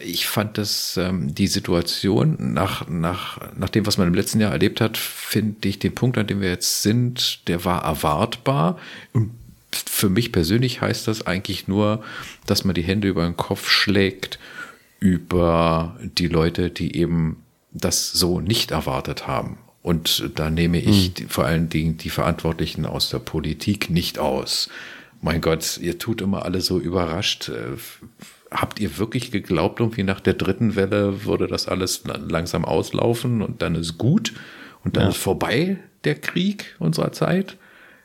Speaker 2: Ich fand das, ähm, die Situation nach, nach, nach dem, was man im letzten Jahr erlebt hat, finde ich den Punkt, an dem wir jetzt sind, der war erwartbar. Und für mich persönlich heißt das eigentlich nur, dass man die Hände über den Kopf schlägt über die Leute, die eben das so nicht erwartet haben. Und da nehme ich hm. vor allen Dingen die Verantwortlichen aus der Politik nicht aus. Mein Gott, ihr tut immer alle so überrascht. Äh, habt ihr wirklich geglaubt, irgendwie nach der dritten Welle würde das alles langsam auslaufen und dann ist gut und dann ja. ist vorbei der Krieg unserer Zeit?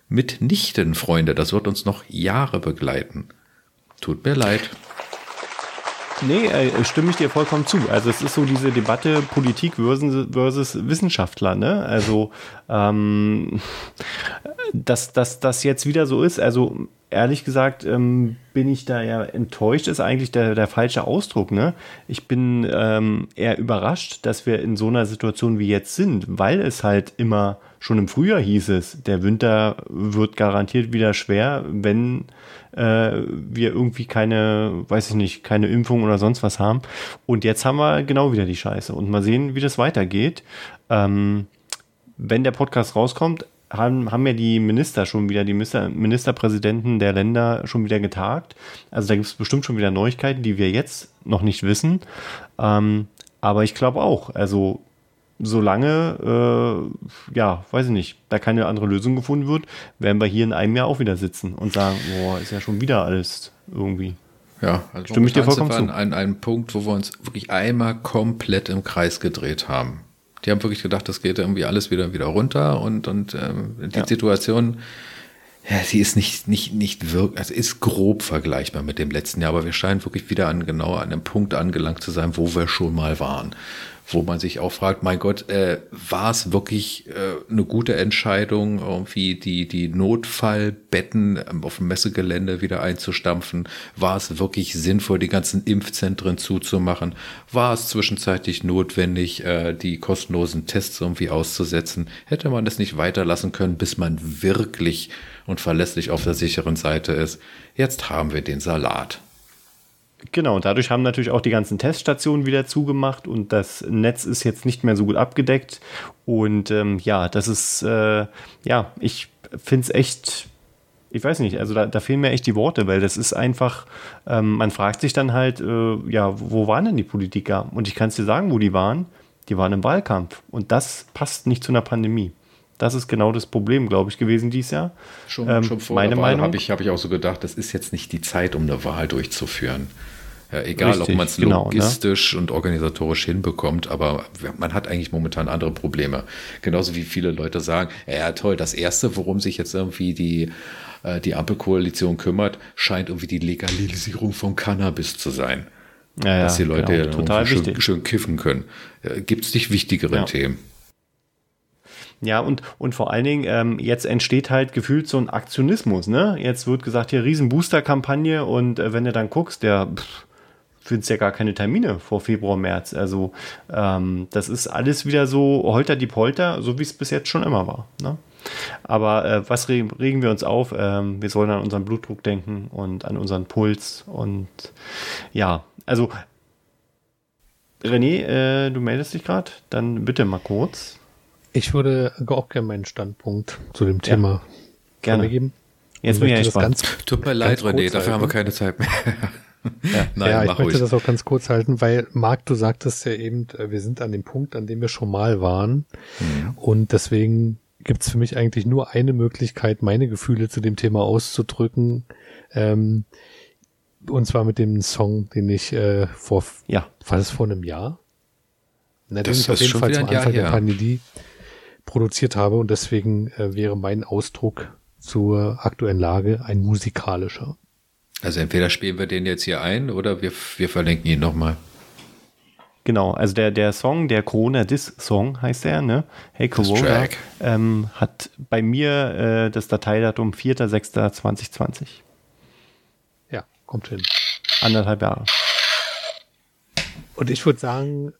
Speaker 2: Mitnichten, Freunde, das wird uns noch Jahre begleiten. Tut mir leid.
Speaker 3: Nee, äh, stimme ich dir vollkommen zu. Also es ist so diese Debatte Politik versus, versus Wissenschaftler, ne? Also ähm, dass, dass das jetzt wieder so ist, also ehrlich gesagt ähm, bin ich da ja enttäuscht, ist eigentlich der, der falsche Ausdruck. Ne? Ich bin ähm, eher überrascht, dass wir in so einer Situation wie jetzt sind, weil es halt immer schon im Frühjahr hieß es, der Winter wird garantiert wieder schwer, wenn äh, wir irgendwie keine, weiß ich nicht, keine Impfung oder sonst was haben. Und jetzt haben wir genau wieder die Scheiße. Und mal sehen, wie das weitergeht. Ähm, wenn der Podcast rauskommt, haben, haben ja die Minister schon wieder, die Minister, Ministerpräsidenten der Länder schon wieder getagt. Also da gibt es bestimmt schon wieder Neuigkeiten, die wir jetzt noch nicht wissen. Ähm, aber ich glaube auch, also solange, äh, ja, weiß ich nicht, da keine andere Lösung gefunden wird, werden wir hier in einem Jahr auch wieder sitzen und sagen, boah, ist ja schon wieder alles irgendwie.
Speaker 2: Ja, also stimme ich dir vollkommen zu. An einem Punkt, wo wir uns wirklich einmal komplett im Kreis gedreht haben. Die haben wirklich gedacht, das geht irgendwie alles wieder wieder runter und und ähm, die ja. Situation, ja, sie ist nicht nicht nicht wirklich, also ist grob vergleichbar mit dem letzten Jahr, aber wir scheinen wirklich wieder an genau an einem Punkt angelangt zu sein, wo wir schon mal waren wo man sich auch fragt, mein Gott, äh, war es wirklich äh, eine gute Entscheidung, irgendwie die, die Notfallbetten ähm, auf dem Messegelände wieder einzustampfen? War es wirklich sinnvoll, die ganzen Impfzentren zuzumachen? War es zwischenzeitlich notwendig, äh, die kostenlosen Tests irgendwie auszusetzen? Hätte man das nicht weiterlassen können, bis man wirklich und verlässlich auf der sicheren Seite ist? Jetzt haben wir den Salat.
Speaker 3: Genau, und dadurch haben natürlich auch die ganzen Teststationen wieder zugemacht und das Netz ist jetzt nicht mehr so gut abgedeckt. Und ähm, ja, das ist, äh, ja, ich finde es echt, ich weiß nicht, also da, da, fehlen mir echt die Worte, weil das ist einfach, ähm, man fragt sich dann halt, äh, ja, wo waren denn die Politiker? Und ich kann es dir sagen, wo die waren. Die waren im Wahlkampf. Und das passt nicht zu einer Pandemie. Das ist genau das Problem, glaube ich, gewesen dieses Jahr.
Speaker 2: Schon, ähm, schon vor meine Wahl habe ich, hab ich auch so gedacht, das ist jetzt nicht die Zeit, um eine Wahl durchzuführen. Ja, egal, Richtig, ob man es genau, ne? logistisch und organisatorisch hinbekommt, aber man hat eigentlich momentan andere Probleme. Genauso wie viele Leute sagen, ja toll, das Erste, worum sich jetzt irgendwie die, äh, die Ampelkoalition kümmert, scheint irgendwie die Legalisierung von Cannabis zu sein. Ja, dass die Leute genau, total schön, schön, kiffen können. Gibt es nicht wichtigere ja. Themen?
Speaker 3: Ja, und, und vor allen Dingen, ähm, jetzt entsteht halt gefühlt so ein Aktionismus, ne? Jetzt wird gesagt, hier riesen Booster-Kampagne und äh, wenn du dann guckst, der pff, ja gar keine Termine vor Februar, März. Also ähm, das ist alles wieder so holter die Polter, so wie es bis jetzt schon immer war. Ne? Aber äh, was regen, regen, wir uns auf? Ähm, wir sollen an unseren Blutdruck denken und an unseren Puls. Und ja, also René, äh, du meldest dich gerade, dann bitte mal kurz.
Speaker 1: Ich würde auch gerne meinen Standpunkt zu dem Thema ja,
Speaker 3: gerne geben. Jetzt bin ich
Speaker 2: ganz, Tut mir leid, René, dafür haben wir keine Zeit mehr.
Speaker 1: Ja, Nein, ja ich möchte ruhig. das auch ganz kurz halten, weil Marc, du sagtest ja eben, äh, wir sind an dem Punkt, an dem wir schon mal waren. Mhm. Und deswegen gibt's für mich eigentlich nur eine Möglichkeit, meine Gefühle zu dem Thema auszudrücken. Ähm, und zwar mit dem Song, den ich äh, vor, ja. war das vor einem Jahr? Na, den ich auf jeden Fall zum Anfang der Pandemie produziert habe und deswegen äh, wäre mein Ausdruck zur aktuellen Lage ein musikalischer.
Speaker 2: Also entweder spielen wir den jetzt hier ein oder wir, wir verlinken ihn nochmal.
Speaker 3: Genau, also der, der Song, der Corona Diss Song heißt er, ne? Hey Corona, ähm, hat bei mir äh, das Dateidatum 4.6.2020.
Speaker 1: Ja, kommt hin.
Speaker 3: Anderthalb Jahre.
Speaker 1: Und ich würde sagen,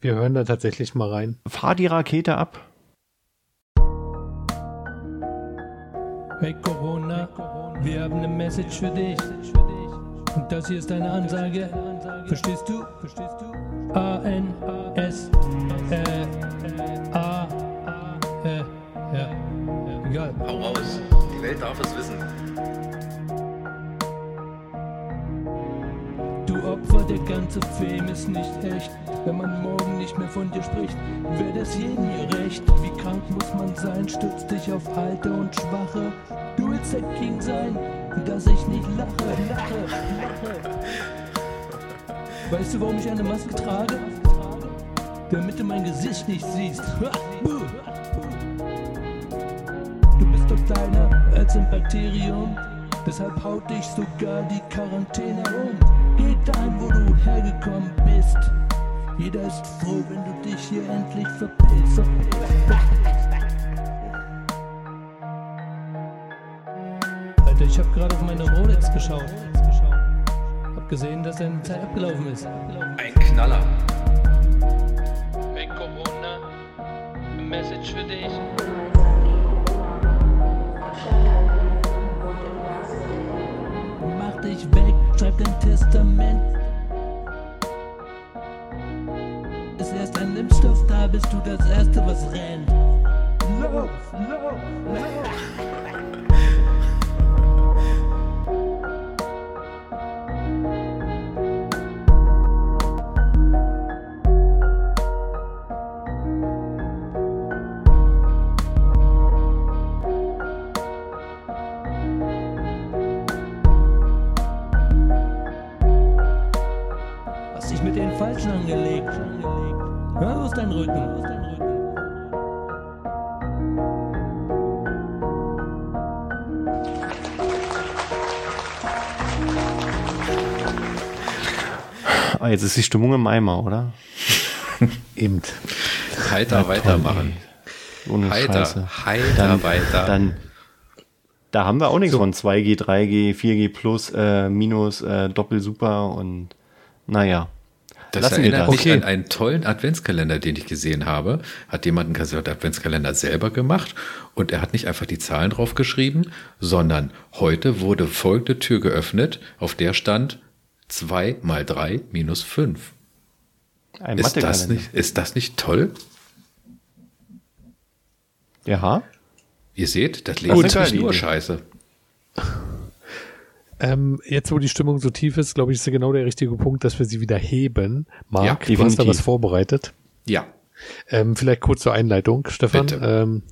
Speaker 1: wir hören da tatsächlich mal rein.
Speaker 3: Fahr die Rakete ab.
Speaker 5: Hey Corona, wir haben eine Message für dich. Und das hier ist deine Ansage. Verstehst du? Verstehst du? A N S äh, A äh, ja. Egal.
Speaker 2: Hau raus. Die Welt darf es wissen.
Speaker 5: Du Opfer, der ganze Fame ist nicht echt. Wenn man morgen nicht mehr von dir spricht, wäre das jedem hier recht. Wie krank muss man sein, stützt dich auf Alte und Schwache. Du willst der King sein, dass ich nicht lache, lache, lache. Weißt du, warum ich eine Maske trage? Damit du mein Gesicht nicht siehst. Du bist doch kleiner als ein Bakterium. Deshalb haut dich sogar die Quarantäne um. Geh dahin, wo du hergekommen bist. Jeder ist froh, wenn du dich hier endlich verpisst. Alter, ich hab gerade auf meine Rolex geschaut. Hab gesehen, dass deine Zeit abgelaufen ist.
Speaker 2: Ein Knaller.
Speaker 5: Hey Corona, Message für dich. Mach dich weg, schreib dein Testament. Ist erst ein Impfstoff da, bist du das Erste, was rennt. Lauf, lauf, lauf.
Speaker 3: Jetzt ist die Stimmung im Eimer, oder?
Speaker 1: Eben.
Speaker 2: Heiter weitermachen.
Speaker 3: Ohne
Speaker 2: Heiter,
Speaker 3: Scheiße.
Speaker 2: heiter
Speaker 3: Dann,
Speaker 2: weiter.
Speaker 3: dann, da haben wir auch nichts von 2G, 3G, 4G plus, äh, minus, äh, Doppelsuper und naja.
Speaker 2: Das
Speaker 3: Lassen
Speaker 2: erinnert
Speaker 3: das.
Speaker 2: mich an einen tollen Adventskalender, den ich gesehen habe. Hat jemand einen Adventskalender selber gemacht und er hat nicht einfach die Zahlen drauf geschrieben, sondern heute wurde folgende Tür geöffnet, auf der stand 2 mal 3 minus 5.
Speaker 3: Ein
Speaker 2: Ist das, nicht, ist das nicht toll?
Speaker 3: Ja.
Speaker 2: Ihr seht, das Leben
Speaker 3: ist
Speaker 2: nicht nur. Scheiße.
Speaker 1: Ähm, jetzt, wo die Stimmung so tief ist, glaube ich, ist genau der richtige Punkt, dass wir sie wieder heben. Marc,
Speaker 2: Ja,
Speaker 1: du hast da was vorbereitet.
Speaker 2: Ja,
Speaker 1: Ähm, vielleicht kurz zur Einleitung, Stefan. Ähm,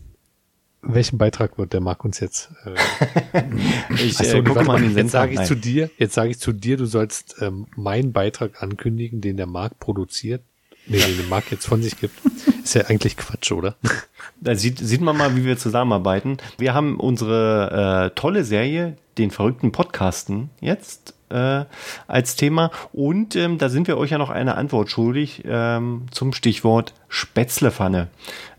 Speaker 1: welchen Beitrag wird der Marc uns jetzt? Äh,
Speaker 3: Ich
Speaker 1: Ach so,
Speaker 3: äh,
Speaker 1: warte
Speaker 3: mal
Speaker 1: jetzt sage ich
Speaker 3: Nein.
Speaker 1: zu dir, jetzt sage ich zu dir, du sollst ähm, meinen Beitrag ankündigen, den der Marc produziert. Nee, den der Marc jetzt von sich gibt. Ist ja eigentlich Quatsch, oder?
Speaker 3: Da sieht, sieht man mal, wie wir zusammenarbeiten. Wir haben unsere äh, tolle Serie, den verrückten Podcasten, jetzt äh, als Thema. Und ähm, da sind wir euch ja noch eine Antwort schuldig ähm, zum Stichwort Spätzlepfanne.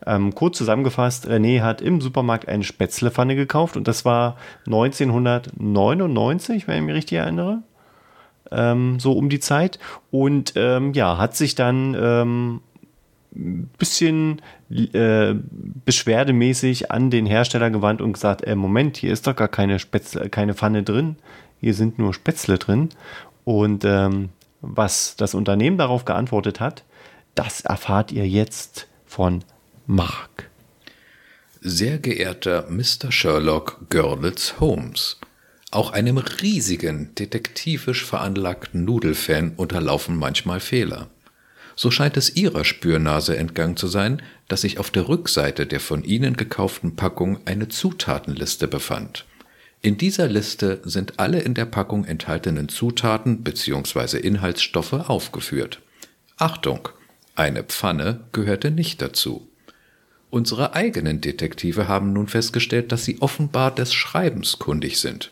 Speaker 3: Ähm, kurz zusammengefasst, René hat im Supermarkt eine Spätzlepfanne gekauft und das war 1999, wenn ich mich richtig erinnere. Ähm, so um die Zeit. Und ähm, ja, hat sich dann ähm, bisschen äh, beschwerdemäßig an den Hersteller gewandt und gesagt, äh, Moment, hier ist doch gar keine Spätzle, keine Pfanne drin, hier sind nur Spätzle drin. Und ähm, was das Unternehmen darauf geantwortet hat, das erfahrt ihr jetzt von Mark.
Speaker 2: Sehr geehrter Mr. Sherlock Görlitz Holmes, auch einem riesigen, detektivisch veranlagten Nudelfan unterlaufen manchmal Fehler. So scheint es Ihrer Spürnase entgangen zu sein, dass sich auf der Rückseite der von Ihnen gekauften Packung eine Zutatenliste befand. In dieser Liste sind alle in der Packung enthaltenen Zutaten bzw. Inhaltsstoffe aufgeführt. Achtung, eine Pfanne gehörte nicht dazu. Unsere eigenen Detektive haben nun festgestellt, dass sie offenbar des Schreibens kundig sind.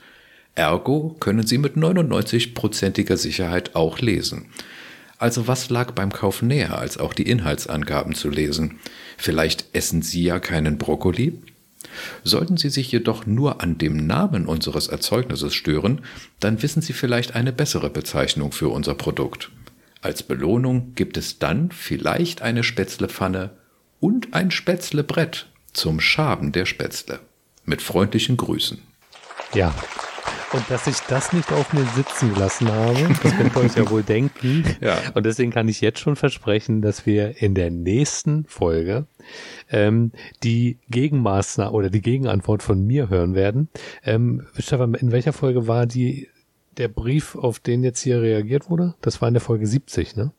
Speaker 2: Ergo können sie mit 99%iger Sicherheit auch lesen. Also was lag beim Kauf näher, als auch die Inhaltsangaben zu lesen? Vielleicht essen Sie ja keinen Brokkoli? Sollten Sie sich jedoch nur an dem Namen unseres Erzeugnisses stören, dann wissen Sie vielleicht eine bessere Bezeichnung für unser Produkt. Als Belohnung gibt es dann vielleicht eine Spätzlepfanne und ein Spätzlebrett zum Schaben der Spätzle. Mit freundlichen Grüßen.
Speaker 1: Ja. Und dass ich das nicht auf mir sitzen gelassen habe, das könnt ihr euch ja wohl denken.
Speaker 2: Ja.
Speaker 1: Und deswegen kann ich jetzt schon versprechen, dass wir in der nächsten Folge ähm, die Gegenmaßnahme oder die Gegenantwort von mir hören werden. Ähm, Stefan, in welcher Folge war die der Brief, auf den jetzt hier reagiert wurde? Das war in der Folge 70, ne?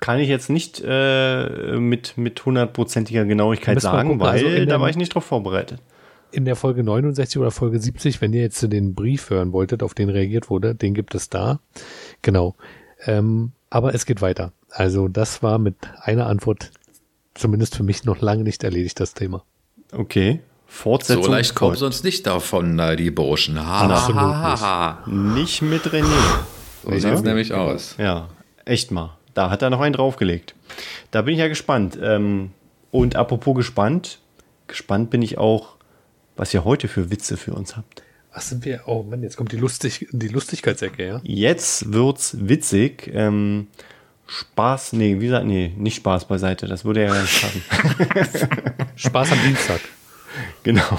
Speaker 3: Kann ich jetzt nicht äh, mit mit hundertprozentiger Genauigkeit sagen,
Speaker 1: gucken, also
Speaker 3: weil
Speaker 1: in
Speaker 3: da war ich nicht drauf vorbereitet.
Speaker 1: In der Folge 69 oder Folge 70, wenn ihr jetzt den Brief hören wolltet, auf den reagiert wurde, den gibt es da. Genau. Ähm, aber es geht weiter. Also das war mit einer Antwort zumindest für mich noch lange nicht erledigt, das Thema.
Speaker 3: Okay. Fortsetzung.
Speaker 2: So leicht kommt
Speaker 3: folgt.
Speaker 2: sonst nicht davon, die Burschen. Ha,
Speaker 1: Absolut
Speaker 2: ha, ha, ha.
Speaker 3: Nicht mit René.
Speaker 2: So sieht's nämlich aus.
Speaker 3: Ja, echt mal. Da hat er noch einen draufgelegt. Da bin ich ja gespannt. Ähm, und apropos gespannt, gespannt bin ich auch, was ihr heute für Witze für uns habt.
Speaker 1: Was sind wir? Oh Mann, jetzt kommt die, Lustig die Lustigkeitsecke, ja?
Speaker 3: Jetzt wird's witzig. Ähm, Spaß, nee, wie gesagt, nee, nicht Spaß beiseite, das würde ja gar nicht passen.
Speaker 1: Spaß am Dienstag.
Speaker 3: genau.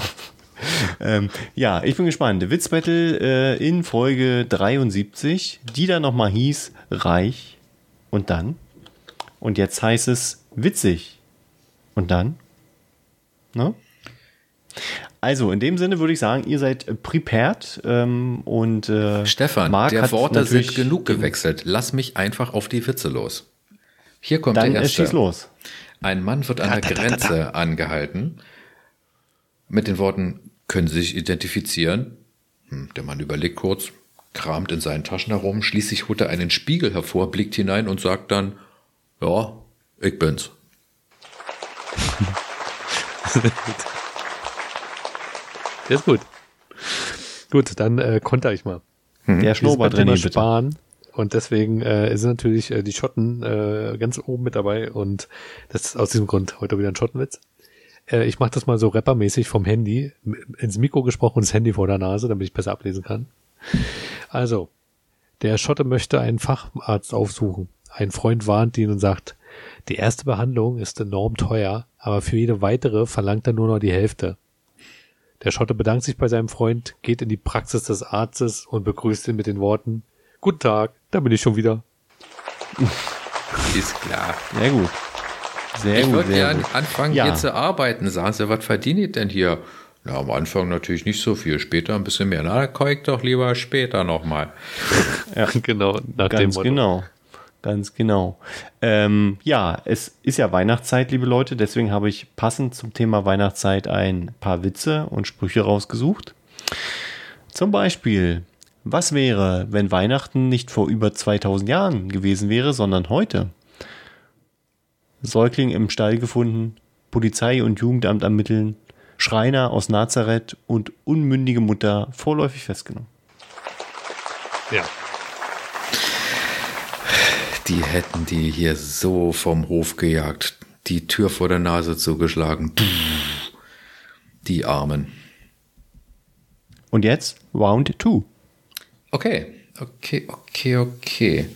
Speaker 3: Ähm, ja, ich bin gespannt. Witzbattle äh, in Folge 73, die dann nochmal hieß Reich und dann. Und jetzt heißt es witzig. Und dann? Ne? Also, in dem Sinne würde ich sagen, ihr seid äh, prepared ähm, und äh,
Speaker 2: Stefan,
Speaker 3: Marc
Speaker 2: der
Speaker 3: hat
Speaker 2: Worte sind genug gewechselt. Lass mich einfach auf die Witze los. Hier kommt
Speaker 3: Dann
Speaker 2: der
Speaker 3: äh,
Speaker 2: erste.
Speaker 3: schieß los.
Speaker 2: Ein Mann wird an der Grenze angehalten. Mit den Worten, können Sie sich identifizieren? Hm, der Mann überlegt kurz, kramt in seinen Taschen herum, schließlich holt er einen Spiegel hervor, blickt hinein und sagt dann, ja, ich bin's.
Speaker 1: Der ist gut. Gut, dann äh, konter ich mal.
Speaker 3: Der Schnurrbart bitte.
Speaker 1: sparen. Und deswegen äh, sind natürlich äh, die Schotten äh, ganz oben mit dabei. Und das ist aus diesem Grund heute wieder ein Schottenwitz. Äh, ich mache das mal so rappermäßig vom Handy, ins Mikro gesprochen und das Handy vor der Nase, damit ich besser ablesen kann. Also, der Schotte möchte einen Facharzt aufsuchen. Ein Freund warnt ihn und sagt, die erste Behandlung ist enorm teuer, aber für jede weitere verlangt er nur noch die Hälfte. Der Schotte bedankt sich bei seinem Freund, geht in die Praxis des Arztes und begrüßt ihn mit den Worten, Guten Tag, da bin ich schon wieder.
Speaker 2: Ist klar.
Speaker 3: Sehr gut. Sehr
Speaker 2: Ich
Speaker 3: gut,
Speaker 2: würde
Speaker 3: sehr
Speaker 2: gern
Speaker 3: gut.
Speaker 2: anfangen,
Speaker 3: Ja.
Speaker 2: hier zu arbeiten. Sagen Sie, was verdient ihr denn hier? Ja, am Anfang natürlich nicht so viel, später ein bisschen mehr. Na, ich doch lieber später nochmal.
Speaker 1: genau, nach dem
Speaker 3: Ganz
Speaker 1: Motto.
Speaker 3: genau. Ganz genau. Ähm, ja, es ist ja Weihnachtszeit, liebe Leute. Deswegen habe ich passend zum Thema Weihnachtszeit ein paar Witze und Sprüche rausgesucht. Zum Beispiel, was wäre, wenn Weihnachten nicht vor über 2000 Jahren gewesen wäre, sondern heute? Säugling im Stall gefunden, Polizei und Jugendamt ermitteln, Schreiner aus Nazareth und unmündige Mutter vorläufig festgenommen.
Speaker 1: Ja.
Speaker 2: Die hätten die hier so vom Hof gejagt, die Tür vor der Nase zugeschlagen. Die Armen.
Speaker 3: Und jetzt Round 2.
Speaker 2: Okay, okay, okay, okay.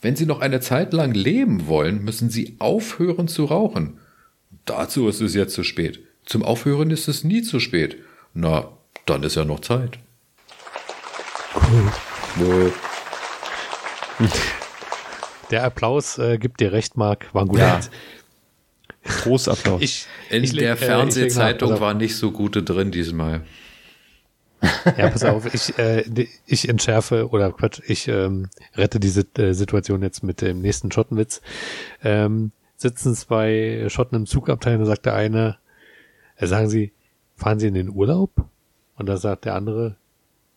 Speaker 2: Wenn Sie noch eine Zeit lang leben wollen, müssen Sie aufhören zu rauchen. Dazu ist es jetzt zu spät. Zum Aufhören ist es nie zu spät. Na, dann ist ja noch Zeit. Wohl.
Speaker 1: Der Applaus äh, gibt dir recht, Marc. War ein guter
Speaker 3: Ja. Großapplaus.
Speaker 1: Ich,
Speaker 2: In
Speaker 1: ich
Speaker 2: der
Speaker 1: äh,
Speaker 2: Fernsehzeitung
Speaker 1: auf.
Speaker 2: war nicht so gute drin diesmal.
Speaker 1: Ja, pass auf, ich, äh, ich entschärfe oder Quatsch, ich ähm, rette diese äh, Situation jetzt mit dem nächsten Schottenwitz. Ähm, sitzen zwei Schotten im Zugabteil und sagt der eine, äh, sagen sie, fahren Sie in den Urlaub? Und da sagt der andere,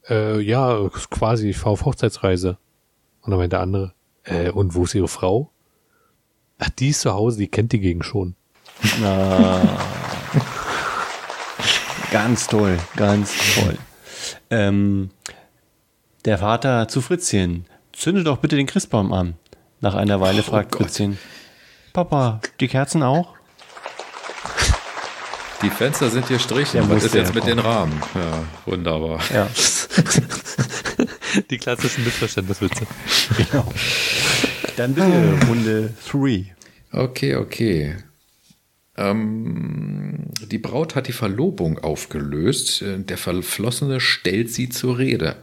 Speaker 1: äh, ja, quasi, ich fahre auf Hochzeitsreise. Und dann meint der andere, äh, und wo ist Ihre Frau? Ach, die ist zu Hause, die kennt die Gegend schon.
Speaker 3: Ganz toll, ganz toll. Ähm, der Vater zu Fritzchen. Zünde doch bitte den Christbaum an. Nach einer Weile fragt
Speaker 2: Gott.
Speaker 3: Fritzchen. Papa, die Kerzen auch?
Speaker 2: Die Fenster sind hier
Speaker 3: Der
Speaker 2: strichen. Was
Speaker 3: musste
Speaker 2: ist jetzt
Speaker 3: ja
Speaker 2: mit den Rahmen? Ja, wunderbar.
Speaker 3: Ja,
Speaker 1: Die klassischen Missverständniswitze.
Speaker 3: genau. Dann bitte Runde 3.
Speaker 2: Okay, okay. Ähm, die Braut hat die Verlobung aufgelöst. Der Verflossene stellt sie zur Rede.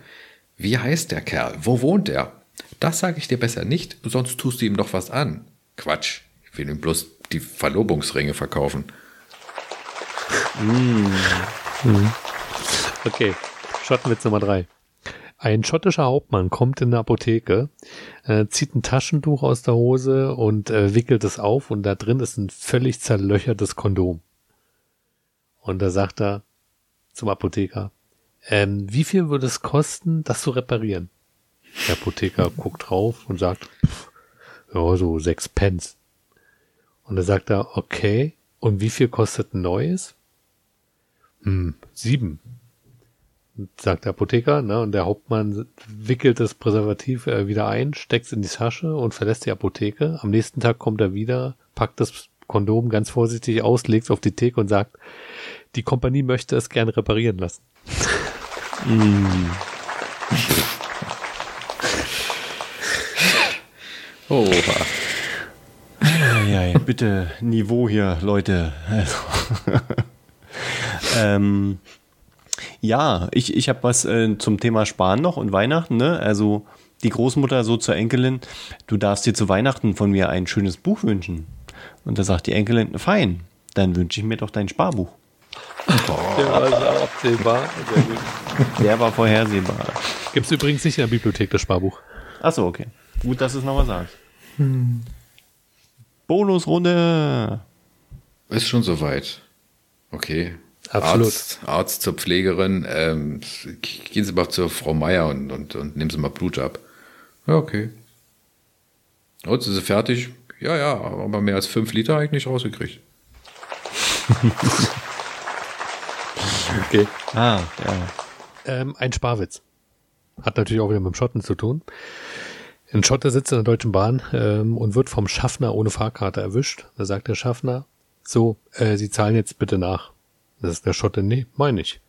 Speaker 2: Wie heißt der Kerl? Wo wohnt er? Das sage ich dir besser nicht, sonst tust du ihm doch was an. Quatsch, ich will ihm bloß die Verlobungsringe verkaufen.
Speaker 1: Mm. Okay, Schottenwitz Nummer drei. Ein schottischer Hauptmann kommt in eine Apotheke, äh, zieht ein Taschentuch aus der Hose und äh, wickelt es auf und da drin ist ein völlig zerlöchertes Kondom. Und da sagt er zum Apotheker, ähm, wie viel würde es kosten, das zu reparieren? Der Apotheker guckt drauf und sagt, pff, ja, so sechs Pence. Und da sagt er, okay, und wie viel kostet ein neues? Hm, sieben sagt der Apotheker, ne, und der Hauptmann wickelt das Präservativ äh, wieder ein, steckt es in die Tasche und verlässt die Apotheke. Am nächsten Tag kommt er wieder, packt das Kondom ganz vorsichtig aus, legt es auf die Theke und sagt, die Kompanie möchte es gern reparieren lassen. mm.
Speaker 3: Oha. Ja, ja, bitte Niveau hier, Leute. Also. ähm, ja, ich, ich habe was äh, zum Thema Sparen noch und Weihnachten. Ne? Also die Großmutter so zur Enkelin, du darfst dir zu Weihnachten von mir ein schönes Buch wünschen. Und da sagt die Enkelin, fein, dann wünsche ich mir doch dein Sparbuch.
Speaker 1: Der war absehbar.
Speaker 3: Der war vorhersehbar.
Speaker 1: Gibt es übrigens nicht in der Bibliothek das Sparbuch.
Speaker 3: Achso, okay. Gut, dass du es nochmal sagst. Hm. Bonusrunde.
Speaker 2: Ist schon soweit. Okay.
Speaker 1: Absolut.
Speaker 2: Arzt, Arzt zur Pflegerin, ähm, gehen Sie mal zur Frau Meier und, und, und nehmen Sie mal Blut ab. Ja, okay. Und sind Sie fertig? Ja, ja, aber mehr als fünf Liter habe ich nicht rausgekriegt.
Speaker 1: okay. Ah, ja. Ähm, ein Sparwitz. Hat natürlich auch wieder mit dem Schotten zu tun. Ein Schotte sitzt in der Deutschen Bahn ähm, und wird vom Schaffner ohne Fahrkarte erwischt. Da sagt der Schaffner, so, äh, Sie zahlen jetzt bitte nach. Das ist der Schotte, nee, meine ich.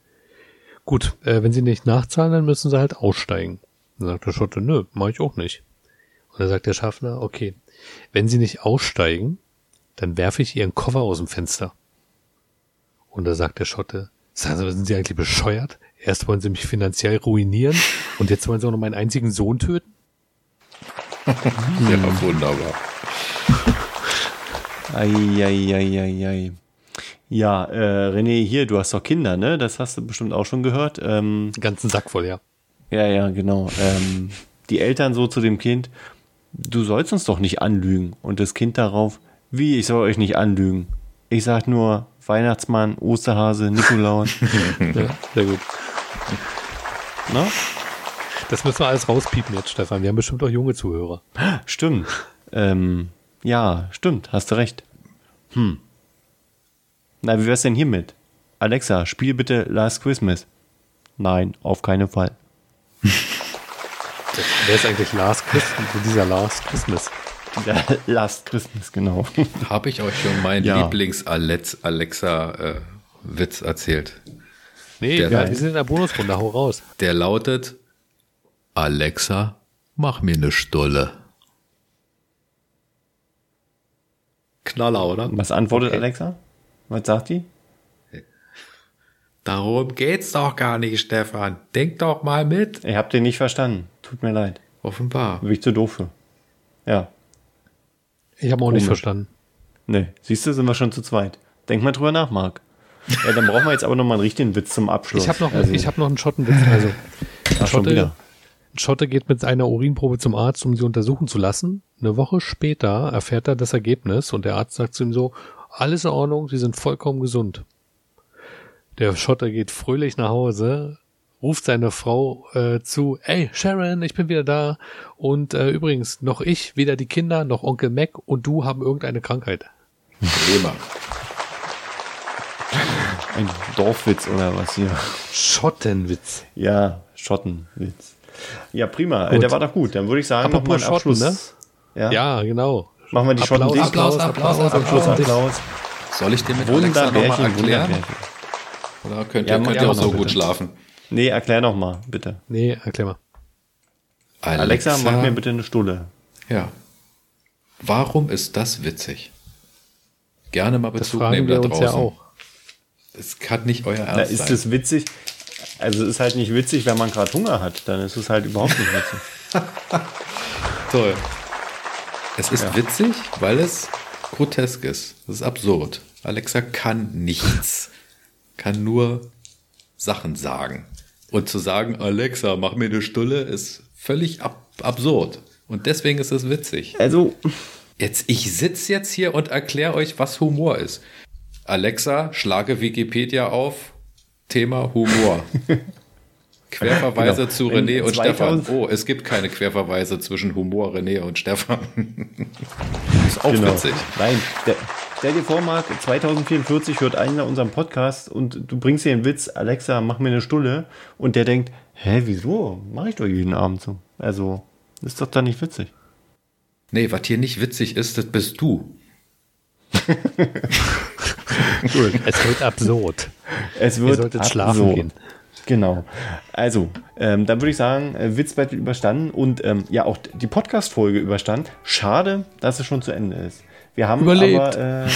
Speaker 1: Gut, äh, wenn sie nicht nachzahlen, dann müssen sie halt aussteigen. Dann sagt der Schotte, nö, mache ich auch nicht. Und dann sagt der Schaffner, okay, wenn sie nicht aussteigen, dann werfe ich ihren Koffer aus dem Fenster. Und da sagt der Schotte, sagen Sie, sind Sie eigentlich bescheuert? Erst wollen Sie mich finanziell ruinieren und jetzt wollen Sie auch noch meinen einzigen Sohn töten?
Speaker 2: ja, wunderbar.
Speaker 3: Eieieiei. Ja, äh, René, hier, du hast doch Kinder, ne? Das hast du bestimmt auch schon gehört. Ähm,
Speaker 1: ganzen Sack voll, ja.
Speaker 3: Ja, ja, genau. Ähm, die Eltern so zu dem Kind, du sollst uns doch nicht anlügen. Und das Kind darauf, wie, ich soll euch nicht anlügen. Ich sag nur Weihnachtsmann, Osterhase, Nikolaus.
Speaker 1: ja, sehr gut. Na? Das müssen wir alles rauspiepen jetzt, Stefan. Wir haben bestimmt auch junge Zuhörer.
Speaker 3: Stimmt. Ähm, ja, stimmt, hast du recht. Hm. Na, wie wär's denn hiermit? Alexa, spiel bitte Last Christmas. Nein, auf keinen Fall.
Speaker 1: Wer ist eigentlich Last Christmas? Dieser Last Christmas.
Speaker 3: Dieser Last Christmas, genau.
Speaker 2: Habe ich euch schon meinen ja. Lieblings-Alexa-Witz äh, erzählt?
Speaker 1: Nee, der, ja, wir sind in der Bonusrunde, hau raus.
Speaker 2: Der lautet, Alexa, mach mir eine Stulle.
Speaker 3: Knaller, oder? Was antwortet okay. Alexa? Was sagt die?
Speaker 2: Darum geht's doch gar nicht, Stefan. Denk doch mal mit.
Speaker 3: Ich hab den nicht verstanden. Tut mir leid.
Speaker 2: Offenbar.
Speaker 3: Bin ich zu doof für. Ja.
Speaker 1: Ich habe auch Komisch. nicht verstanden.
Speaker 3: Nee, siehst du, sind wir schon zu zweit. Denk mal drüber nach, Marc. Ja, dann brauchen wir jetzt aber noch mal einen richtigen Witz zum Abschluss.
Speaker 1: Ich habe noch, also, hab noch einen Schottenwitz. Also, Ach, Schotte, Schotte geht mit einer Urinprobe zum Arzt, um sie untersuchen zu lassen. Eine Woche später erfährt er das Ergebnis und der Arzt sagt zu ihm so, alles in Ordnung, sie sind vollkommen gesund. Der Schotter geht fröhlich nach Hause, ruft seine Frau äh, zu, ey Sharon, ich bin wieder da. Und äh, übrigens, noch ich, weder die Kinder, noch Onkel Mac und du haben irgendeine Krankheit.
Speaker 2: Bremer.
Speaker 3: Ein Dorfwitz oder was hier?
Speaker 1: Schottenwitz.
Speaker 3: Ja, Schottenwitz. Ja, prima. Äh, der war doch gut. Dann würde ich sagen,
Speaker 1: nochmal einen Abschluss. Ne? Ja? ja, genau.
Speaker 3: Machen wir die
Speaker 2: Applaus,
Speaker 3: Schotten
Speaker 2: Applaus, Applaus, Applaus, Applaus, Applaus. Soll ich dir mit Alexa nochmal erklären? Oder könnt ihr, ja, könnt ihr auch so bitte. gut schlafen?
Speaker 3: Nee, erklär noch mal, bitte.
Speaker 1: Nee, erklär mal.
Speaker 3: Alexa, Alexa mach mir bitte eine Stulle.
Speaker 2: Ja. Warum ist das witzig? gerne mal Bezug
Speaker 1: das
Speaker 2: nehmen
Speaker 1: wir
Speaker 2: da
Speaker 1: uns
Speaker 2: draußen.
Speaker 1: ja auch.
Speaker 2: Es kann nicht euer Ernst
Speaker 3: Na, ist
Speaker 2: sein.
Speaker 3: das witzig? Also es ist halt nicht witzig, wenn man gerade Hunger hat. Dann ist es halt überhaupt nicht witzig.
Speaker 2: Toll. Es ist witzig, weil es grotesk ist. Es ist absurd. Alexa kann nichts. Kann nur Sachen sagen. Und zu sagen, Alexa, mach mir eine Stulle, ist völlig ab absurd. Und deswegen ist es witzig.
Speaker 3: Also,
Speaker 2: Jetzt, ich sitze jetzt hier und erkläre euch, was Humor ist. Alexa, schlage Wikipedia auf. Thema Humor. Querverweise
Speaker 3: Genau.
Speaker 2: zu René und
Speaker 3: 2000
Speaker 2: Stefan. Oh, es gibt keine Querverweise zwischen Humor, René und Stefan. ist auch
Speaker 3: genau.
Speaker 2: witzig.
Speaker 3: Nein, der, stell dir vor, Marc, 2044 hört einer unseren Podcast und du bringst dir einen Witz, Alexa, mach mir eine Stulle. Und der denkt, hä, wieso? Mach ich doch jeden Abend so. Also, ist doch dann nicht witzig.
Speaker 2: Nee, was hier nicht witzig ist, das bist du.
Speaker 1: Es wird absurd.
Speaker 3: Es
Speaker 1: Ihr
Speaker 3: wird
Speaker 1: solltet schlafen
Speaker 3: absurd.
Speaker 1: gehen.
Speaker 3: Genau. Also, ähm, dann würde ich sagen, äh, Witzbett wird überstanden und ähm, ja, auch die Podcast-Folge überstanden. Schade, dass es schon zu Ende ist. Wir haben
Speaker 1: Überlebt.
Speaker 3: aber äh,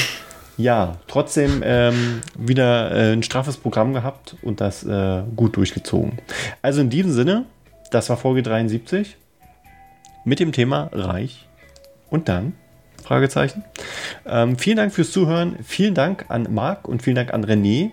Speaker 3: ja trotzdem ähm, wieder äh, ein straffes Programm gehabt und das äh, gut durchgezogen. Also in diesem Sinne, das war Folge 73 mit dem Thema Reich und dann Fragezeichen. Ähm, vielen Dank fürs Zuhören. Vielen Dank an Marc und vielen Dank an René.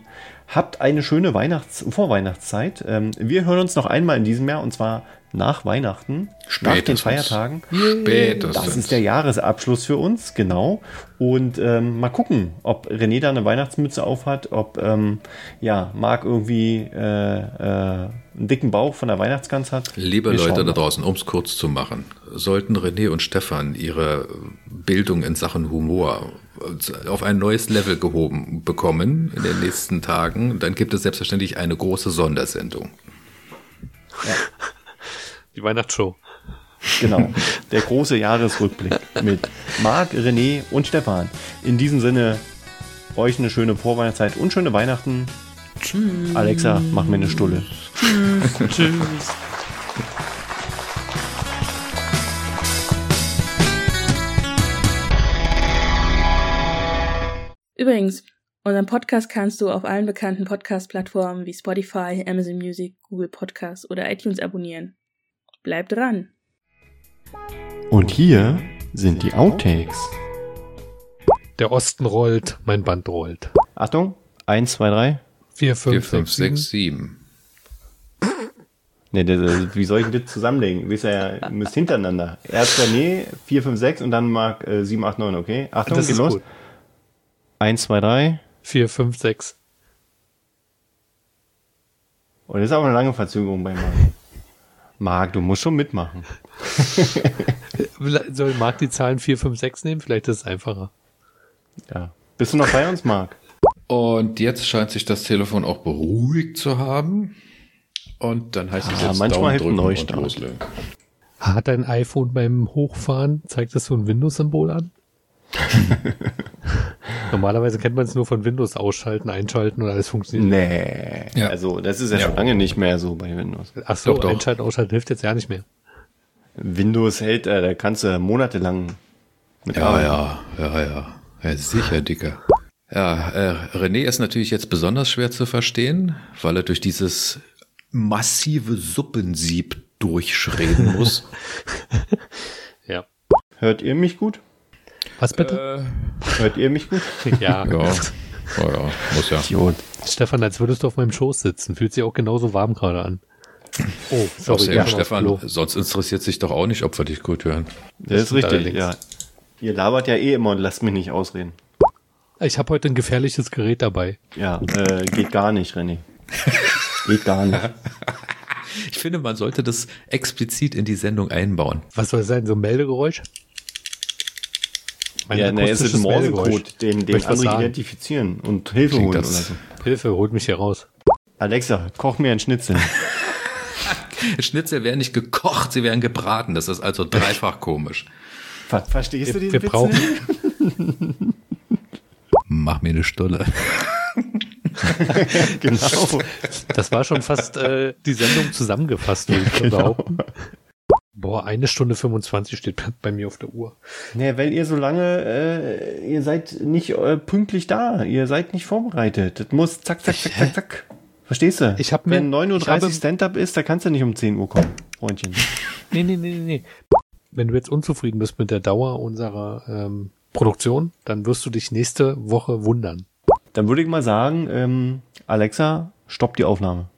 Speaker 3: Habt eine schöne Weihnachts Vorweihnachtszeit. Ähm, wir hören uns noch einmal in diesem Jahr und zwar nach Weihnachten, nach den
Speaker 2: Spätestens.
Speaker 3: Feiertagen.
Speaker 2: Spätestens.
Speaker 3: Das ist der Jahresabschluss für uns, genau. Und ähm, mal gucken, ob René da eine Weihnachtsmütze aufhat, ob ähm, ja, Marc irgendwie äh, äh, einen dicken Bauch von der Weihnachtsgans hat.
Speaker 2: Liebe
Speaker 3: Wir
Speaker 2: Leute da draußen, um es kurz zu machen, sollten René und Stefan ihre Bildung in Sachen Humor auf ein neues Level gehoben bekommen in den nächsten Tagen, dann gibt es selbstverständlich eine große Sondersendung.
Speaker 1: Die Weihnachtsshow.
Speaker 3: Genau, der große Jahresrückblick mit Marc, René und Stefan. In diesem Sinne, euch eine schöne Vorweihnachtszeit und schöne Weihnachten. Tschüss. Alexa, mach mir eine Stulle.
Speaker 1: Tschüss.
Speaker 6: Übrigens, unseren Podcast kannst du auf allen bekannten Podcast-Plattformen wie Spotify, Amazon Music, Google Podcasts oder iTunes abonnieren. Bleib dran!
Speaker 3: Und hier sind die Outtakes.
Speaker 1: Der Osten rollt, mein Band rollt.
Speaker 3: Achtung, 1, 2, 3.
Speaker 1: 4,
Speaker 2: 4,
Speaker 1: 5,
Speaker 2: 5,
Speaker 1: 6,
Speaker 2: 6, 7.
Speaker 3: Ne, das, das, wie soll ich denn das zusammenlegen? Ihr wisst ja, ihr müsst hintereinander. Erst René, 4, 5, 6 und dann Marc äh, 7, 8, 9, okay? Achtung,
Speaker 1: Das
Speaker 3: geht
Speaker 1: ist
Speaker 3: los.
Speaker 1: gut.
Speaker 3: 1, 2, 3.
Speaker 1: 4, 5, 6.
Speaker 3: Oh, das ist aber eine lange Verzögerung bei Marc. Marc, du musst schon mitmachen.
Speaker 1: Soll Marc die Zahlen 4, 5, 6 nehmen? Vielleicht ist es einfacher.
Speaker 3: Ja. Bist du noch bei uns, Marc?
Speaker 2: Und jetzt scheint sich das Telefon auch beruhigt zu haben. Und dann heißt es
Speaker 3: Ah,
Speaker 2: jetzt
Speaker 3: manchmal
Speaker 2: Daumen
Speaker 3: hilft ein
Speaker 2: drücken und
Speaker 3: Neustart.
Speaker 2: loslegen.
Speaker 1: Hat dein iPhone beim Hochfahren, zeigt das so ein Windows-Symbol an? Normalerweise kennt man es nur von Windows ausschalten, einschalten und alles funktioniert.
Speaker 3: Nee.
Speaker 2: Ja.
Speaker 3: Also, das ist ja,
Speaker 2: Ja.
Speaker 3: schon lange nicht mehr so bei Windows.
Speaker 1: Ach so,
Speaker 2: Doch, doch.
Speaker 1: einschalten, ausschalten hilft jetzt ja nicht mehr.
Speaker 3: Windows hält, äh, da kannst du monatelang mit
Speaker 2: Ja,
Speaker 3: arbeiten.
Speaker 2: ja, ja, ja. Ja, sicher, Dicker. Ja, äh, René ist natürlich jetzt besonders schwer zu verstehen, weil er durch dieses massive Suppensieb durchschreden muss.
Speaker 1: Ja.
Speaker 3: Hört ihr mich gut?
Speaker 1: Was bitte?
Speaker 3: Hört ihr mich gut?
Speaker 1: ja.
Speaker 2: ja, ja, ja, muss ja.
Speaker 3: Idiot.
Speaker 1: Stefan, als würdest du auf meinem Schoß sitzen. Fühlt sich auch genauso warm gerade an. Oh, sorry.
Speaker 2: Außerdem,
Speaker 1: ja,
Speaker 2: Stefan, sonst interessiert sich doch auch nicht, ob wir dich gut hören.
Speaker 3: Das ist
Speaker 1: stimmt
Speaker 3: richtig,
Speaker 1: allerdings.
Speaker 3: ja. Ihr labert ja eh immer und lasst mich nicht ausreden.
Speaker 1: Ich habe heute ein gefährliches Gerät dabei.
Speaker 3: Ja, äh, geht gar nicht, René. geht gar nicht.
Speaker 2: Ich finde, man sollte das explizit in die Sendung einbauen.
Speaker 1: Was soll es sein? So ein Meldegeräusch? Mein
Speaker 3: ja, ne, es ist ein Morsencode, den, den andere
Speaker 1: sagen.
Speaker 3: identifizieren und Hilfe
Speaker 2: Klingt
Speaker 3: holen
Speaker 2: das-
Speaker 3: oder so.
Speaker 1: Hilfe, holt mich hier raus.
Speaker 3: Alexa, koch mir ein Schnitzel.
Speaker 2: Schnitzel werden nicht gekocht, sie werden gebraten. Das ist also dreifach komisch.
Speaker 3: Ver verstehst du den
Speaker 1: wir
Speaker 3: Witz
Speaker 1: brauchen?
Speaker 2: Mach mir eine Stulle.
Speaker 3: Genau.
Speaker 1: das war schon fast äh, die Sendung zusammengefasst, würde ich schon behaupten. Boah, eine Stunde 25 steht bei mir auf der Uhr.
Speaker 3: Naja, weil ihr so lange, äh, ihr seid nicht äh, pünktlich da. Ihr seid nicht vorbereitet. Das muss zack, zack, zack, zack, zack. Verstehst du?
Speaker 1: Ich hab mir,
Speaker 3: Wenn 9.30 Uhr Stand-up ist, da kannst du nicht um 10 Uhr kommen, Freundchen.
Speaker 1: Nee, nee, nee, nee. Wenn du jetzt unzufrieden bist mit der Dauer unserer ähm, Produktion, dann wirst du dich nächste Woche wundern.
Speaker 3: Dann würde ich mal sagen, ähm, Alexa, stopp die Aufnahme.